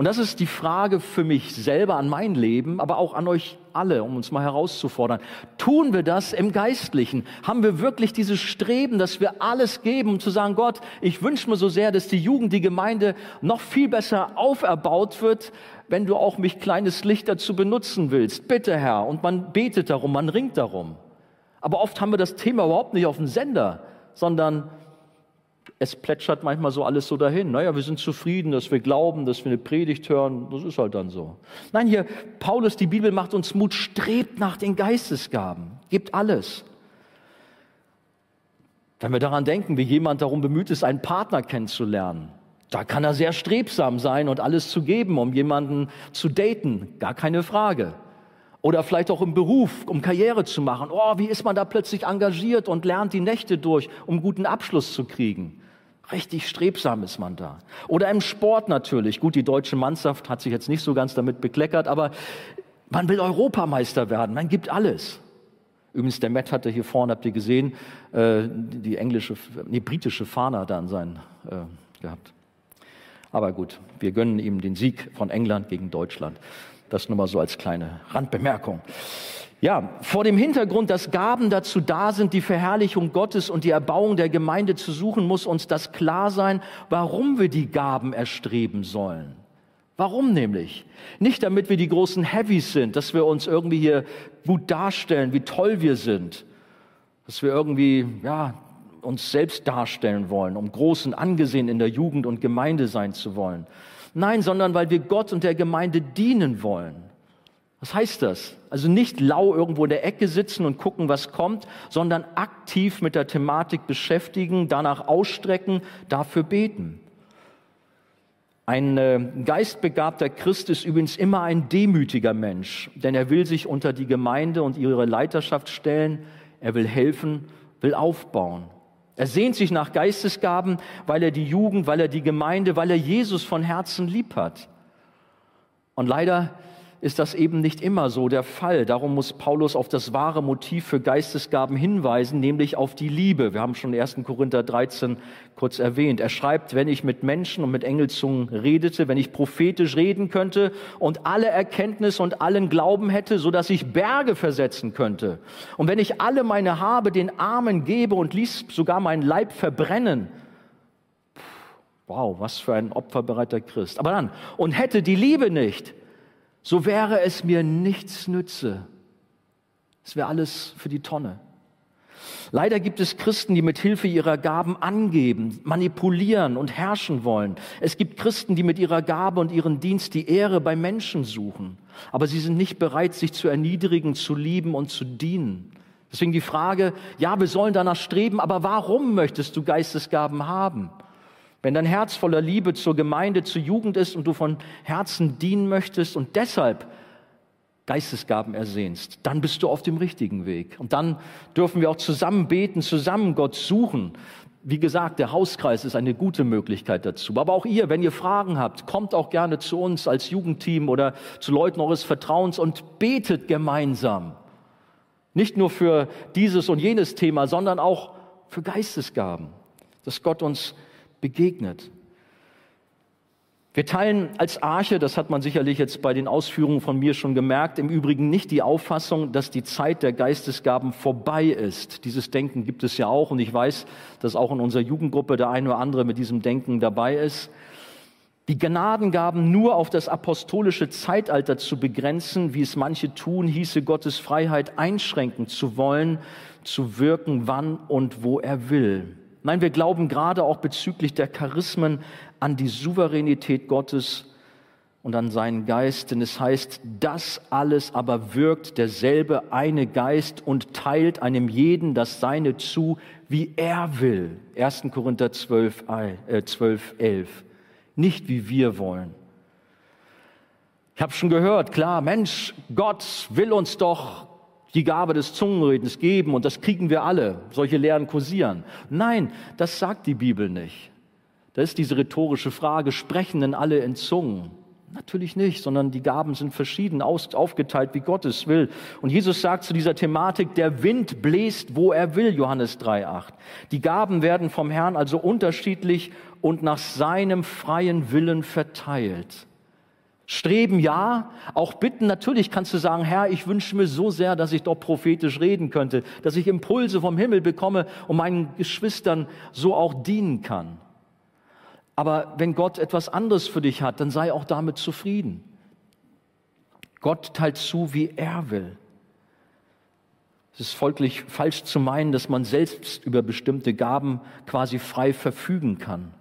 Und das ist die Frage für mich selber an mein Leben, aber auch an euch alle, um uns mal herauszufordern. Tun wir das im Geistlichen? Haben wir wirklich dieses Streben, dass wir alles geben, um zu sagen, Gott, ich wünsche mir so sehr, dass die Jugend, die Gemeinde noch viel besser auferbaut wird, wenn du auch mich kleines Licht dazu benutzen willst. Bitte, Herr. Und man betet darum, man ringt darum. Aber oft haben wir das Thema überhaupt nicht auf dem Sender, sondern es plätschert manchmal so alles so dahin. Naja, wir sind zufrieden, dass wir glauben, dass wir eine Predigt hören. Das ist halt dann so. Nein, hier, Paulus, die Bibel macht uns Mut, strebt nach den Geistesgaben, gibt alles. Wenn wir daran denken, wie jemand darum bemüht ist, einen Partner kennenzulernen, da kann er sehr strebsam sein und alles zu geben, um jemanden zu daten, gar keine Frage. Oder vielleicht auch im Beruf, um Karriere zu machen. Oh, wie ist man da plötzlich engagiert und lernt die Nächte durch, um guten Abschluss zu kriegen. Richtig strebsam ist man da. Oder im Sport natürlich. Gut, die deutsche Mannschaft hat sich jetzt nicht so ganz damit bekleckert, aber man will Europameister werden. Man gibt alles. Übrigens, der Matt hatte hier vorne, habt ihr gesehen, äh, die englische, nee, britische Fahne da an seinen äh, gehabt. Aber gut, wir gönnen ihm den Sieg von England gegen Deutschland. Das nur mal so als kleine Randbemerkung. Ja, vor dem Hintergrund, dass Gaben dazu da sind, die Verherrlichung Gottes und die Erbauung der Gemeinde zu suchen, muss uns das klar sein, warum wir die Gaben erstreben sollen. Warum nämlich? Nicht damit wir die großen Heavies sind, dass wir uns irgendwie hier gut darstellen, wie toll wir sind, dass wir irgendwie, ja, uns selbst darstellen wollen, um großen angesehen in der Jugend und Gemeinde sein zu wollen. Nein, sondern weil wir Gott und der Gemeinde dienen wollen. Was heißt das? Also nicht lau irgendwo in der Ecke sitzen und gucken, was kommt, sondern aktiv mit der Thematik beschäftigen, danach ausstrecken, dafür beten. Ein äh, geistbegabter Christ ist übrigens immer ein demütiger Mensch, denn er will sich unter die Gemeinde und ihre Leiterschaft stellen, er will helfen, will aufbauen. Er sehnt sich nach Geistesgaben, weil er die Jugend, weil er die Gemeinde, weil er Jesus von Herzen lieb hat. Und leider ist das eben nicht immer so der Fall. Darum muss Paulus auf das wahre Motiv für Geistesgaben hinweisen, nämlich auf die Liebe. Wir haben schon 1. Korinther 13 kurz erwähnt. Er schreibt, wenn ich mit Menschen und mit Engelzungen redete, wenn ich prophetisch reden könnte und alle Erkenntnis und allen Glauben hätte, so dass ich Berge versetzen könnte. Und wenn ich alle meine Habe den Armen gebe und ließ sogar meinen Leib verbrennen, Wow, was für ein opferbereiter Christ. Aber dann, und hätte die Liebe nicht, so wäre es mir nichts nütze. Es wäre alles für die Tonne. Leider gibt es Christen, die mit Hilfe ihrer Gaben angeben, manipulieren und herrschen wollen. Es gibt Christen, die mit ihrer Gabe und ihrem Dienst die Ehre bei Menschen suchen. Aber sie sind nicht bereit, sich zu erniedrigen, zu lieben und zu dienen. Deswegen die Frage, ja, wir sollen danach streben, aber warum möchtest du Geistesgaben haben? Wenn dein Herz voller Liebe zur Gemeinde, zur Jugend ist und du von Herzen dienen möchtest und deshalb Geistesgaben ersehnst, dann bist du auf dem richtigen Weg. Und dann dürfen wir auch zusammen beten, zusammen Gott suchen. Wie gesagt, der Hauskreis ist eine gute Möglichkeit dazu. Aber auch ihr, wenn ihr Fragen habt, kommt auch gerne zu uns als Jugendteam oder zu Leuten eures Vertrauens und betet gemeinsam. Nicht nur für dieses und jenes Thema, sondern auch für Geistesgaben, dass Gott uns begegnet. Wir teilen als Arche, das hat man sicherlich jetzt bei den Ausführungen von mir schon gemerkt, im Übrigen nicht die Auffassung, dass die Zeit der Geistesgaben vorbei ist. Dieses Denken gibt es ja auch und ich weiß, dass auch in unserer Jugendgruppe der eine oder andere mit diesem Denken dabei ist. Die Gnadengaben nur auf das apostolische Zeitalter zu begrenzen, wie es manche tun, hieße Gottes Freiheit einschränken zu wollen, zu wirken, wann und wo er will. Nein, wir glauben gerade auch bezüglich der Charismen an die Souveränität Gottes und an seinen Geist, denn es heißt, das alles aber wirkt derselbe eine Geist und teilt einem jeden das Seine zu, wie er will. 1. Korinther 12, äh, 12 11. Nicht wie wir wollen. Ich habe schon gehört, klar, Mensch, Gott will uns doch die Gabe des Zungenredens geben und das kriegen wir alle. Solche Lehren kursieren. Nein, das sagt die Bibel nicht. Da ist diese rhetorische Frage, sprechen denn alle in Zungen? Natürlich nicht, sondern die Gaben sind verschieden aufgeteilt, wie Gott es will. Und Jesus sagt zu dieser Thematik, der Wind bläst, wo er will, Johannes 3,8. Die Gaben werden vom Herrn also unterschiedlich und nach seinem freien Willen verteilt. Streben ja, auch bitten. Natürlich kannst du sagen, Herr, ich wünsche mir so sehr, dass ich doch prophetisch reden könnte, dass ich Impulse vom Himmel bekomme und meinen Geschwistern so auch dienen kann. Aber wenn Gott etwas anderes für dich hat, dann sei auch damit zufrieden. Gott teilt zu, wie er will. Es ist folglich falsch zu meinen, dass man selbst über bestimmte Gaben quasi frei verfügen kann.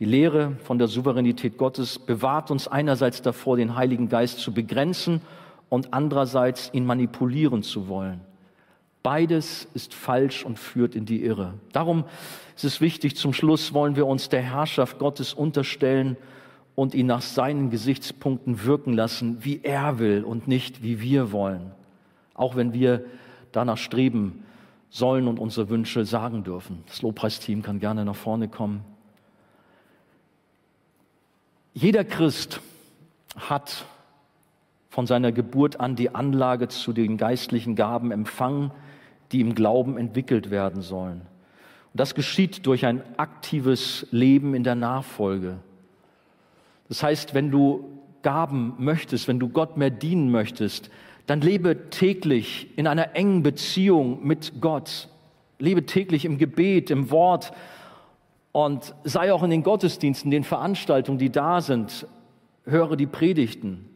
Die Lehre von der Souveränität Gottes bewahrt uns einerseits davor, den Heiligen Geist zu begrenzen und andererseits ihn manipulieren zu wollen. Beides ist falsch und führt in die Irre. Darum ist es wichtig, zum Schluss wollen wir uns der Herrschaft Gottes unterstellen und ihn nach seinen Gesichtspunkten wirken lassen, wie er will und nicht wie wir wollen. Auch wenn wir danach streben sollen und unsere Wünsche sagen dürfen. Das Lobpreisteam kann gerne nach vorne kommen. Jeder Christ hat von seiner Geburt an die Anlage zu den geistlichen Gaben empfangen, die im Glauben entwickelt werden sollen. Und das geschieht durch ein aktives Leben in der Nachfolge. Das heißt, wenn du Gaben möchtest, wenn du Gott mehr dienen möchtest, dann lebe täglich in einer engen Beziehung mit Gott. Lebe täglich im Gebet, im Wort, und sei auch in den Gottesdiensten, den Veranstaltungen, die da sind, höre die Predigten.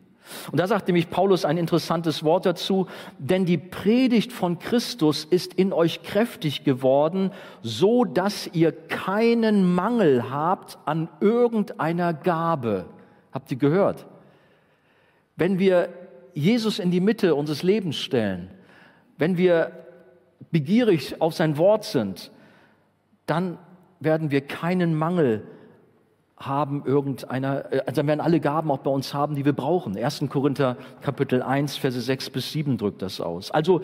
Und da sagt nämlich Paulus ein interessantes Wort dazu, denn die Predigt von Christus ist in euch kräftig geworden, so dass ihr keinen Mangel habt an irgendeiner Gabe. Habt ihr gehört? Wenn wir Jesus in die Mitte unseres Lebens stellen, wenn wir begierig auf sein Wort sind, dann werden wir keinen Mangel haben irgendeiner, äh, also werden alle Gaben auch bei uns haben, die wir brauchen. 1. Korinther Kapitel 1, Verse 6 bis 7 drückt das aus. Also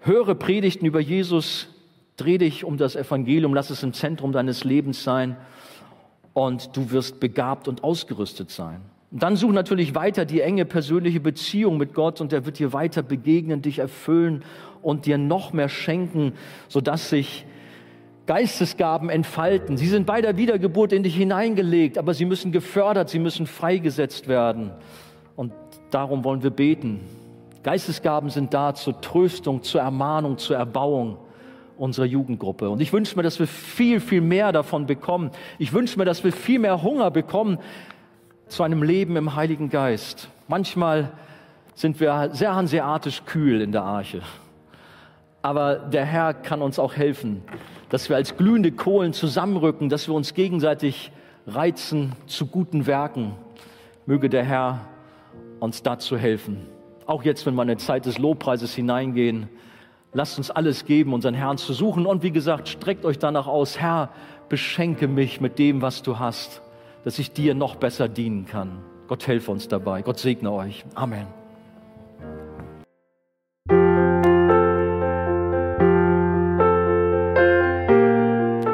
höre Predigten über Jesus, dreh dich um das Evangelium, lass es im Zentrum deines Lebens sein und du wirst begabt und ausgerüstet sein. Und dann such natürlich weiter die enge persönliche Beziehung mit Gott und er wird dir weiter begegnen, dich erfüllen und dir noch mehr schenken, sodass sich Geistesgaben entfalten. Sie sind bei der Wiedergeburt in dich hineingelegt, aber sie müssen gefördert, sie müssen freigesetzt werden. Und darum wollen wir beten. Geistesgaben sind da zur Tröstung, zur Ermahnung, zur Erbauung unserer Jugendgruppe. Und ich wünsche mir, dass wir viel, viel mehr davon bekommen. Ich wünsche mir, dass wir viel mehr Hunger bekommen zu einem Leben im Heiligen Geist. Manchmal sind wir sehr hanseatisch kühl in der Arche. Aber der Herr kann uns auch helfen, dass wir als glühende Kohlen zusammenrücken, dass wir uns gegenseitig reizen zu guten Werken. Möge der Herr uns dazu helfen. Auch jetzt, wenn wir in eine Zeit des Lobpreises hineingehen, lasst uns alles geben, unseren Herrn zu suchen. Und wie gesagt, streckt euch danach aus, Herr, beschenke mich mit dem, was du hast, dass ich dir noch besser dienen kann. Gott helfe uns dabei. Gott segne euch. Amen.